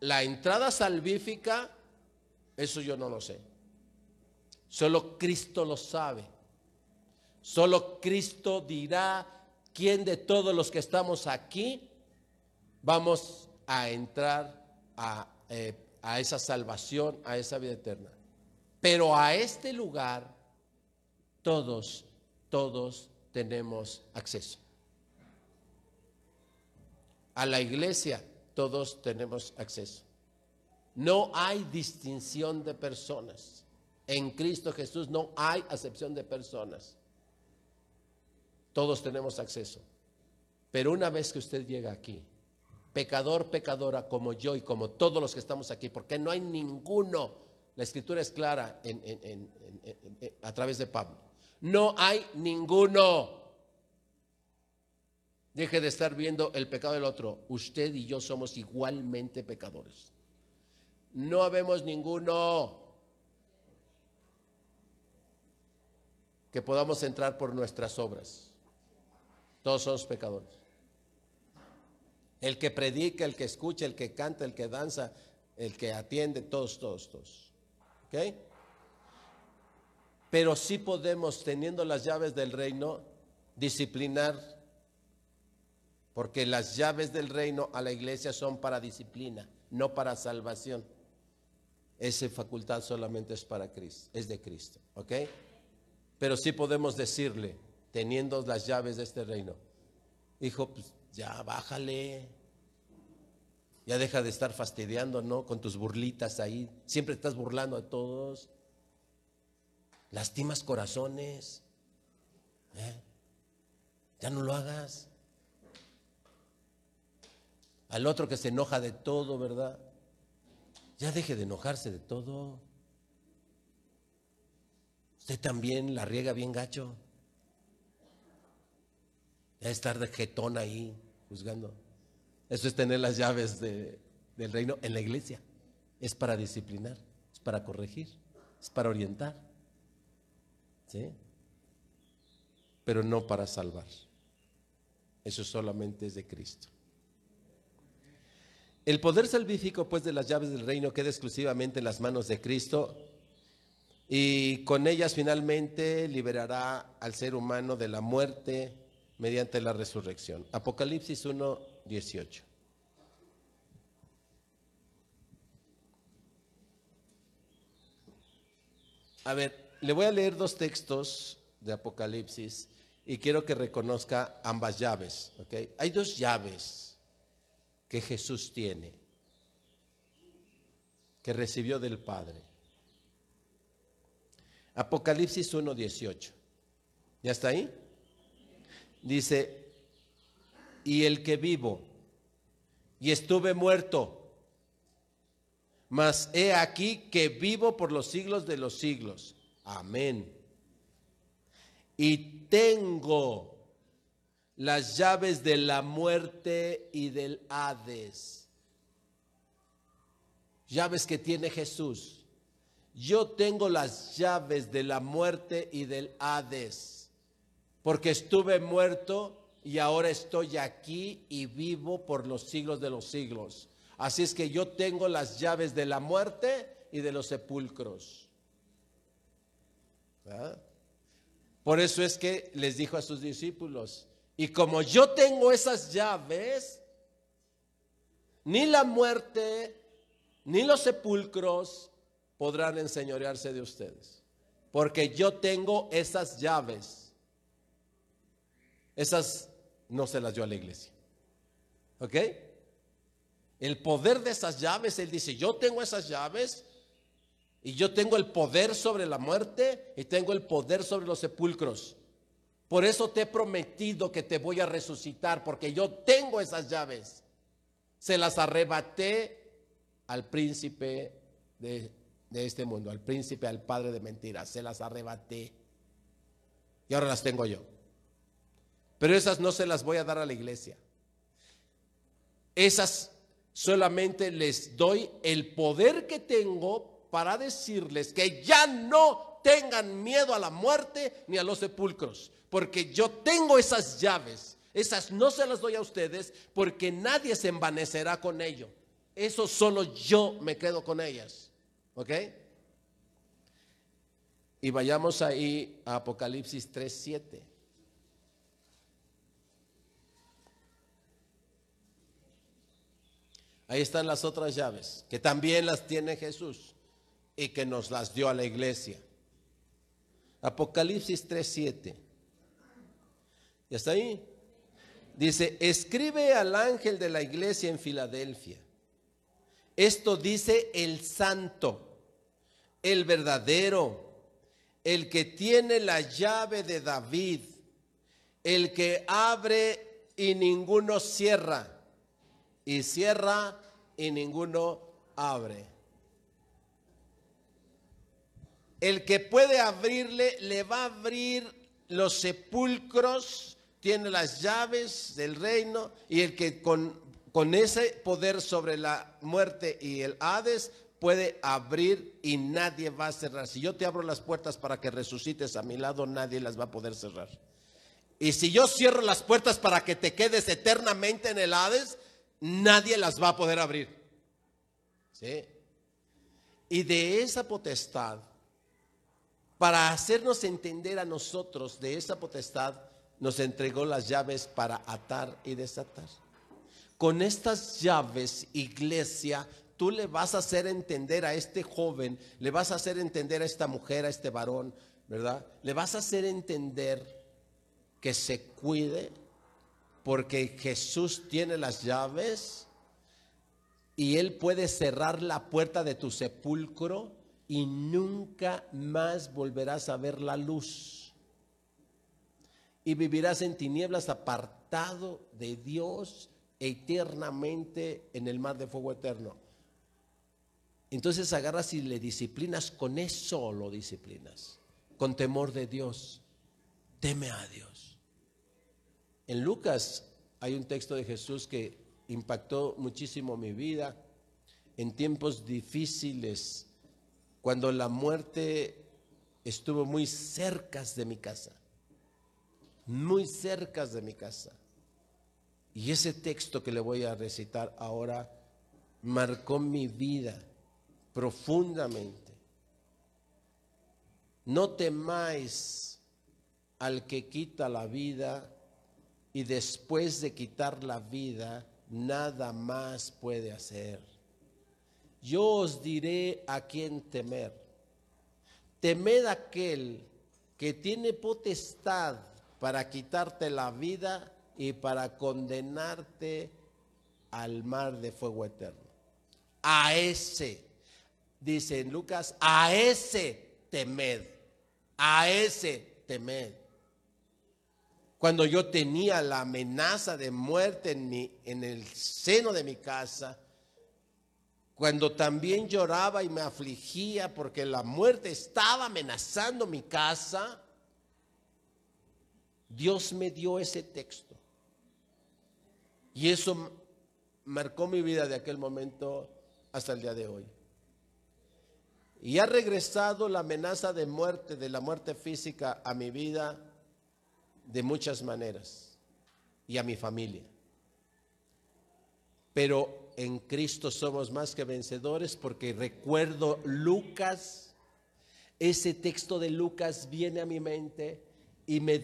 la entrada salvífica, eso yo no lo sé. Solo Cristo lo sabe. Solo Cristo dirá quién de todos los que estamos aquí vamos a entrar a, eh, a esa salvación, a esa vida eterna. Pero a este lugar todos, todos tenemos acceso. A la iglesia todos tenemos acceso. No hay distinción de personas. En Cristo Jesús no hay acepción de personas. Todos tenemos acceso. Pero una vez que usted llega aquí, pecador, pecadora, como yo y como todos los que estamos aquí, porque no hay ninguno la escritura es clara a través de Pablo. No hay ninguno. Deje de estar viendo el pecado del otro. Usted y yo somos igualmente pecadores. No habemos ninguno que podamos entrar por nuestras obras. Todos somos pecadores. El que predica, el que escucha, el que canta, el que danza, el que atiende, todos, todos, todos. Pero sí podemos, teniendo las llaves del reino, disciplinar, porque las llaves del reino a la iglesia son para disciplina, no para salvación. Esa facultad solamente es para Cristo, es de Cristo, ¿ok? Pero sí podemos decirle, teniendo las llaves de este reino, hijo, pues ya bájale, ya deja de estar fastidiando, ¿no? Con tus burlitas ahí. Siempre estás burlando a todos. Lastimas corazones. ¿eh? Ya no lo hagas. Al otro que se enoja de todo, ¿verdad? Ya deje de enojarse de todo. Usted también la riega bien gacho. Ya estar de jetón ahí, juzgando. Eso es tener las llaves del reino en la iglesia. Es para disciplinar, es para corregir, es para orientar. ¿Sí? Pero no para salvar. Eso solamente es de Cristo. El poder salvífico, pues, de las llaves del reino queda exclusivamente en las manos de Cristo y con ellas finalmente liberará al ser humano de la muerte mediante la resurrección. Apocalipsis 1, 18. A ver, le voy a leer dos textos de Apocalipsis y quiero que reconozca ambas llaves. Hay dos llaves que Jesús tiene, que recibió del Padre. Apocalipsis 1.18. ¿Ya está ahí? Dice, y el que vivo, y estuve muerto, mas he aquí que vivo por los siglos de los siglos. Amén. Y tengo las llaves de la muerte y del Hades. Llaves que tiene Jesús. Yo tengo las llaves de la muerte y del Hades, porque estuve muerto y ahora estoy aquí y vivo por los siglos de los siglos. Así es que yo tengo las llaves de la muerte y de los sepulcros. Por eso es que les dijo a sus discípulos, y como yo tengo esas llaves, ni la muerte, ni los sepulcros podrán enseñorearse de ustedes. Porque yo tengo esas llaves. Esas no se las dio a la iglesia. ¿Ok? El poder de esas llaves, Él dice, yo tengo esas llaves y yo tengo el poder sobre la muerte y tengo el poder sobre los sepulcros. Por eso te he prometido que te voy a resucitar, porque yo tengo esas llaves. Se las arrebaté al príncipe de, este mundo, al príncipe, al padre de mentiras. Se las arrebaté. Y ahora las tengo yo. Pero esas no se las voy a dar a la iglesia. Esas solamente les doy el poder que tengo para decirles que ya no tengan miedo a la muerte ni a los sepulcros, porque yo tengo esas llaves. Esas no se las doy a ustedes porque nadie se envanecerá con ello. Eso solo yo me quedo con ellas. ¿Ok? Y vayamos ahí a Apocalipsis 3.7. Ahí están las otras llaves, que también las tiene Jesús y que nos las dio a la iglesia. Apocalipsis 3:7. ¿Ya está ahí? Dice, escribe al ángel de la iglesia en Filadelfia. Esto dice el santo, el verdadero, el que tiene la llave de David, el que abre y ninguno cierra y cierra y ninguno abre. El que puede abrirle, le va a abrir los sepulcros, tiene las llaves del reino y el que con, con ese poder sobre la muerte y el Hades puede abrir y nadie va a cerrar. Si yo te abro las puertas para que resucites a mi lado, nadie las va a poder cerrar. Y si yo cierro las puertas para que te quedes eternamente en el Hades, nadie las va a poder abrir. ¿Sí? Y de esa potestad, para hacernos entender a nosotros de esa potestad, nos entregó las llaves para atar y desatar. Con estas llaves, iglesia, tú le vas a hacer entender a este joven, le vas a hacer entender a esta mujer, a este varón, ¿verdad? Le vas a hacer entender que se cuide, porque Jesús tiene las llaves y Él puede cerrar la puerta de tu sepulcro y nunca más volverás a ver la luz. Y vivirás en tinieblas apartado de Dios eternamente en el mar de fuego eterno. Entonces agarras y le disciplinas, con eso lo disciplinas, con temor de Dios. Teme a Dios. En Lucas hay un texto de Jesús que impactó muchísimo mi vida en tiempos difíciles, cuando la muerte estuvo muy cerca de mi casa, muy cerca de mi casa. Y ese texto que le voy a recitar ahora marcó mi vida profundamente. No temáis al que quita la vida y después de quitar la vida, nada más puede hacer. Yo os diré a quién temer. Temed aquel que tiene potestad para quitarte la vida y para condenarte al mar de fuego eterno. A ese, dice en Lucas, a ese temed, a ese temed cuando yo tenía la amenaza de muerte en, mi, en el seno de mi casa, cuando también lloraba y me afligía porque la muerte estaba amenazando mi casa, Dios me dio ese texto. Y eso marcó mi vida de aquel momento hasta el día de hoy. Y ha regresado la amenaza de muerte, de la muerte física a mi vida de muchas maneras y a mi familia. Pero en Cristo somos más que vencedores porque recuerdo Lucas, ese texto de Lucas viene a mi mente y me,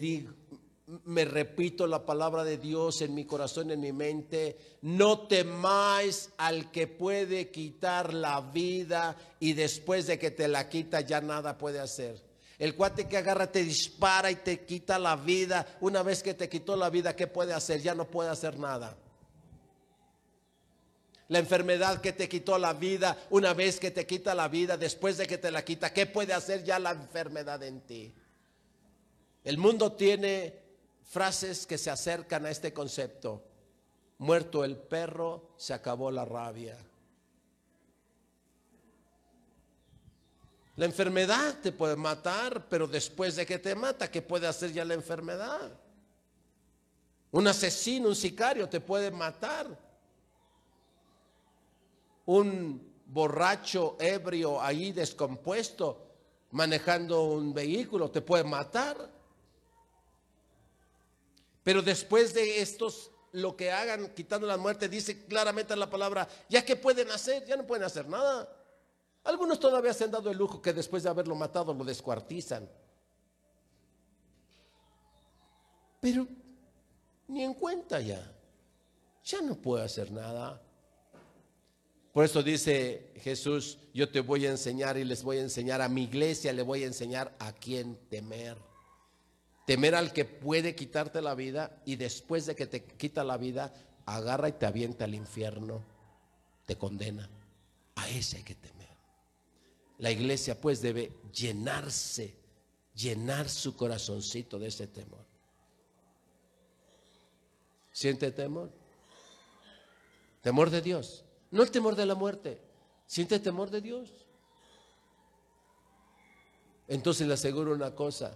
me repito la palabra de Dios en mi corazón, en mi mente, no temáis al que puede quitar la vida y después de que te la quita ya nada puede hacer. El cuate que agarra te dispara y te quita la vida. Una vez que te quitó la vida, ¿qué puede hacer? Ya no puede hacer nada. La enfermedad que te quitó la vida, una vez que te quita la vida, después de que te la quita, ¿qué puede hacer ya la enfermedad en ti? El mundo tiene frases que se acercan a este concepto. Muerto el perro, se acabó la rabia. La enfermedad te puede matar, pero después de que te mata, ¿qué puede hacer ya la enfermedad? Un asesino, un sicario te puede matar. Un borracho, ebrio, ahí descompuesto, manejando un vehículo, te puede matar. Pero después de estos, lo que hagan quitando la muerte, dice claramente la palabra, ya que pueden hacer, ya no pueden hacer nada. Algunos todavía se han dado el lujo que después de haberlo matado lo descuartizan. Pero ni en cuenta ya. Ya no puede hacer nada. Por eso dice Jesús, yo te voy a enseñar y les voy a enseñar a mi iglesia, le voy a enseñar a quién temer. Temer al que puede quitarte la vida y después de que te quita la vida, agarra y te avienta al infierno, te condena. A ese hay que temer. La iglesia pues debe llenarse, llenar su corazoncito de ese temor. ¿Siente temor? Temor de Dios. No el temor de la muerte. Siente temor de Dios. Entonces le aseguro una cosa.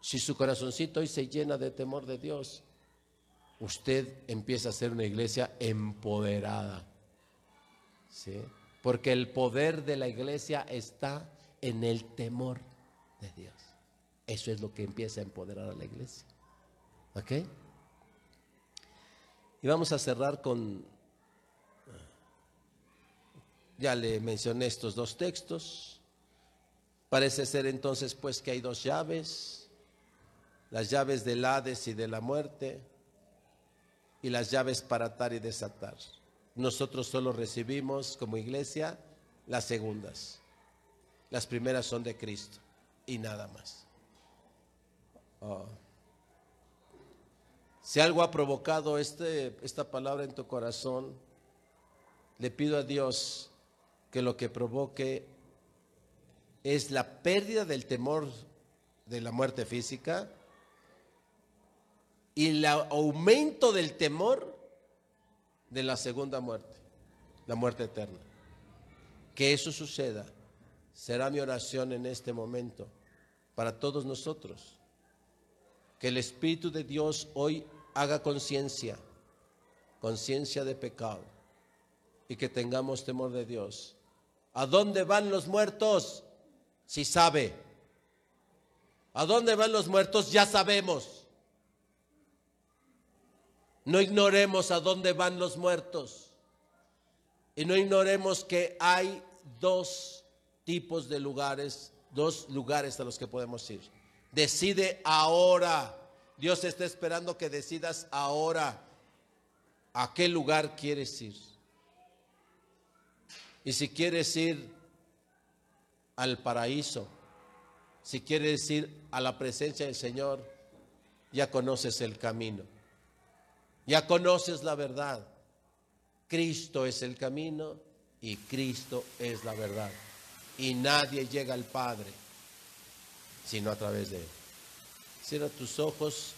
Si su corazoncito hoy se llena de temor de Dios, usted empieza a ser una iglesia empoderada. ¿Sí? Porque el poder de la iglesia está en el temor de Dios. Eso es lo que empieza a empoderar a la iglesia. ¿Ok? Y vamos a cerrar con, ya le mencioné estos dos textos. Parece ser entonces pues que hay dos llaves las llaves del Hades y de la muerte y las llaves para atar y desatar. Nosotros solo recibimos como iglesia las segundas. Las primeras son de Cristo y nada más. Oh. Si algo ha provocado este, esta palabra en tu corazón, le pido a Dios que lo que provoque es la pérdida del temor de la muerte física, y el aumento del temor de la segunda muerte, la muerte eterna. Que eso suceda será mi oración en este momento para todos nosotros. Que el Espíritu de Dios hoy haga conciencia, conciencia de pecado y que tengamos temor de Dios. ¿A dónde van los muertos? Si sabe. ¿A dónde van los muertos? Ya sabemos. No ignoremos a dónde van los muertos. Y no ignoremos que hay dos tipos de lugares, dos lugares a los que podemos ir. Decide ahora. Dios está esperando que decidas ahora a qué lugar quieres ir. Y si quieres ir al paraíso, si quieres ir a la presencia del Señor, ya conoces el camino. Ya conoces la verdad. Cristo es el camino y Cristo es la verdad. Y nadie llega al Padre sino a través de Él. Cierra tus ojos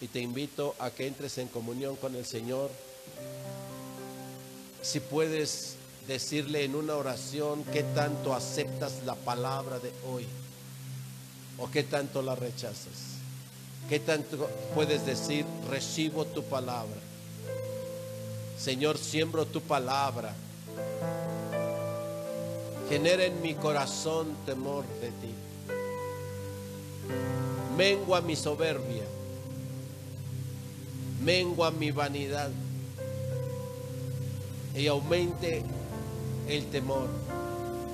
y te invito a que entres en comunión con el Señor. Si puedes decirle en una oración qué tanto aceptas la palabra de hoy o qué tanto la rechazas. ¿Qué tanto puedes decir, recibo tu palabra? Señor, siembro tu palabra. Genera en mi corazón temor de ti. Mengua mi soberbia. Mengua mi vanidad. Y aumente el temor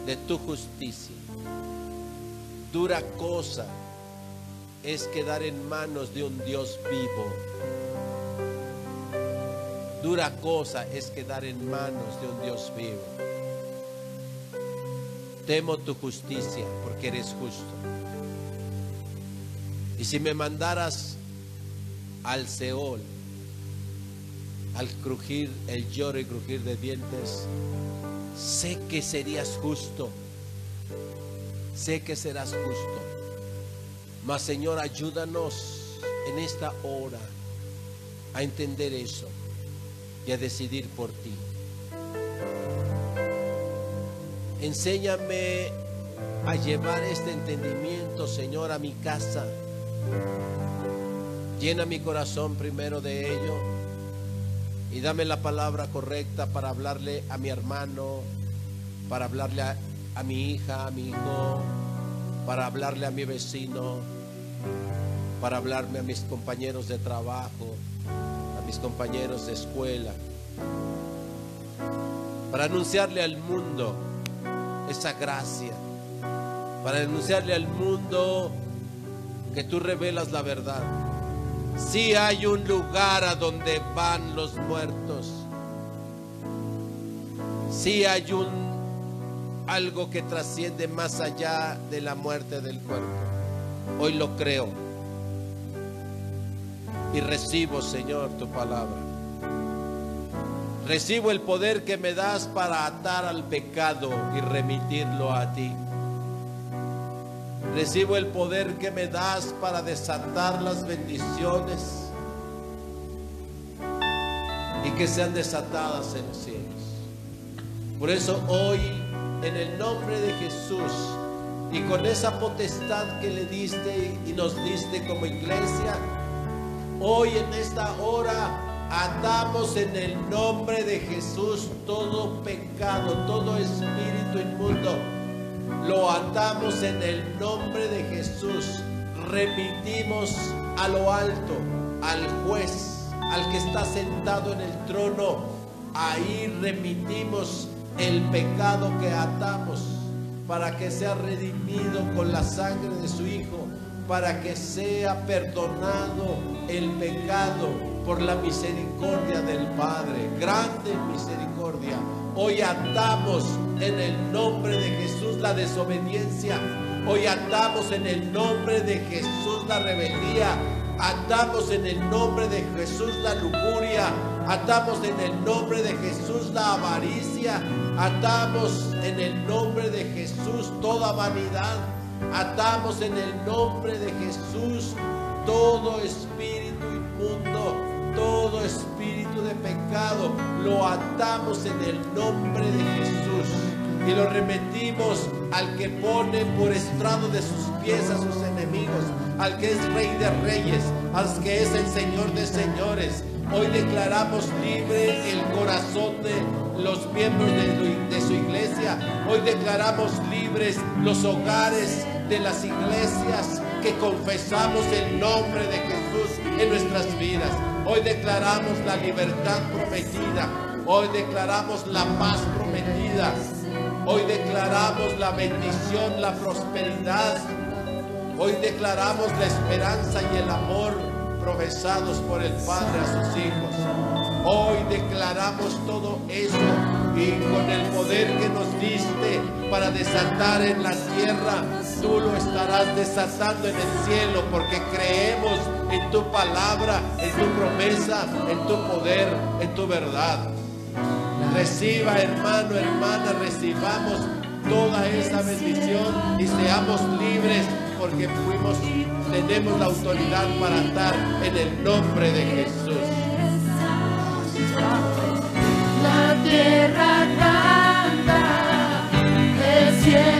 de tu justicia. Dura cosa es quedar en manos de un Dios vivo. Dura cosa es quedar en manos de un Dios vivo. Temo tu justicia porque eres justo. Y si me mandaras al Seol, al crujir, el lloro y crujir de dientes, sé que serías justo. Sé que serás justo. Mas Señor, ayúdanos en esta hora a entender eso y a decidir por ti. Enséñame a llevar este entendimiento, Señor, a mi casa. Llena mi corazón primero de ello y dame la palabra correcta para hablarle a mi hermano, para hablarle a, a mi hija, a mi hijo, para hablarle a mi vecino, para hablarme a mis compañeros de trabajo, a mis compañeros de escuela, para anunciarle al mundo esa gracia, para anunciarle al mundo que tú revelas la verdad. Si hay un lugar a donde van los muertos, si hay un algo que trasciende más allá de la muerte del cuerpo. Hoy lo creo y recibo, Señor, tu palabra. Recibo el poder que me das para atar al pecado y remitirlo a ti. Recibo el poder que me das para desatar las bendiciones y que sean desatadas en los cielos. Por eso hoy, en el nombre de Jesús y con esa potestad que le diste y nos diste como iglesia, hoy en esta hora atamos en el nombre de Jesús todo pecado, todo espíritu inmundo lo atamos en el nombre de Jesús. Remitimos a lo alto, al juez, al que está sentado en el trono. Ahí remitimos el pecado que atamos para que sea redimido con la sangre de su Hijo, para que sea perdonado el pecado por la misericordia del Padre. Grande misericordia. Hoy atamos en el nombre de Jesús la desobediencia. Hoy atamos en el nombre de Jesús la rebeldía. Atamos en el nombre de Jesús la lujuria. Atamos en el nombre de Jesús la avaricia. Atamos en el nombre de Jesús toda vanidad. Atamos en el nombre de Jesús todo espíritu inmundo, todo espíritu de pecado. Lo atamos en el nombre de Jesús y lo remetimos al que pone por estrado de sus pies a sus enemigos, al que es rey de reyes, al que es el señor de señores. Hoy declaramos libre el corazón de los miembros de, de su iglesia. Hoy declaramos libres los hogares de las iglesias que confesamos el nombre de Jesús en nuestras vidas. Hoy declaramos la libertad prometida. Hoy declaramos la paz prometida. Hoy declaramos la bendición, la prosperidad. Hoy declaramos la esperanza y el amor profesados por el Padre a sus hijos. Hoy declaramos todo eso y con el poder que nos diste para desatar en la tierra, tú lo estarás desatando en el cielo porque creemos en tu palabra, en tu promesa, en tu poder, en tu verdad. Reciba, hermano, hermana, recibamos toda esa bendición y seamos libres porque fuimos, tenemos la autoridad para andar en el nombre de Jesús. La tierra canta, el cielo.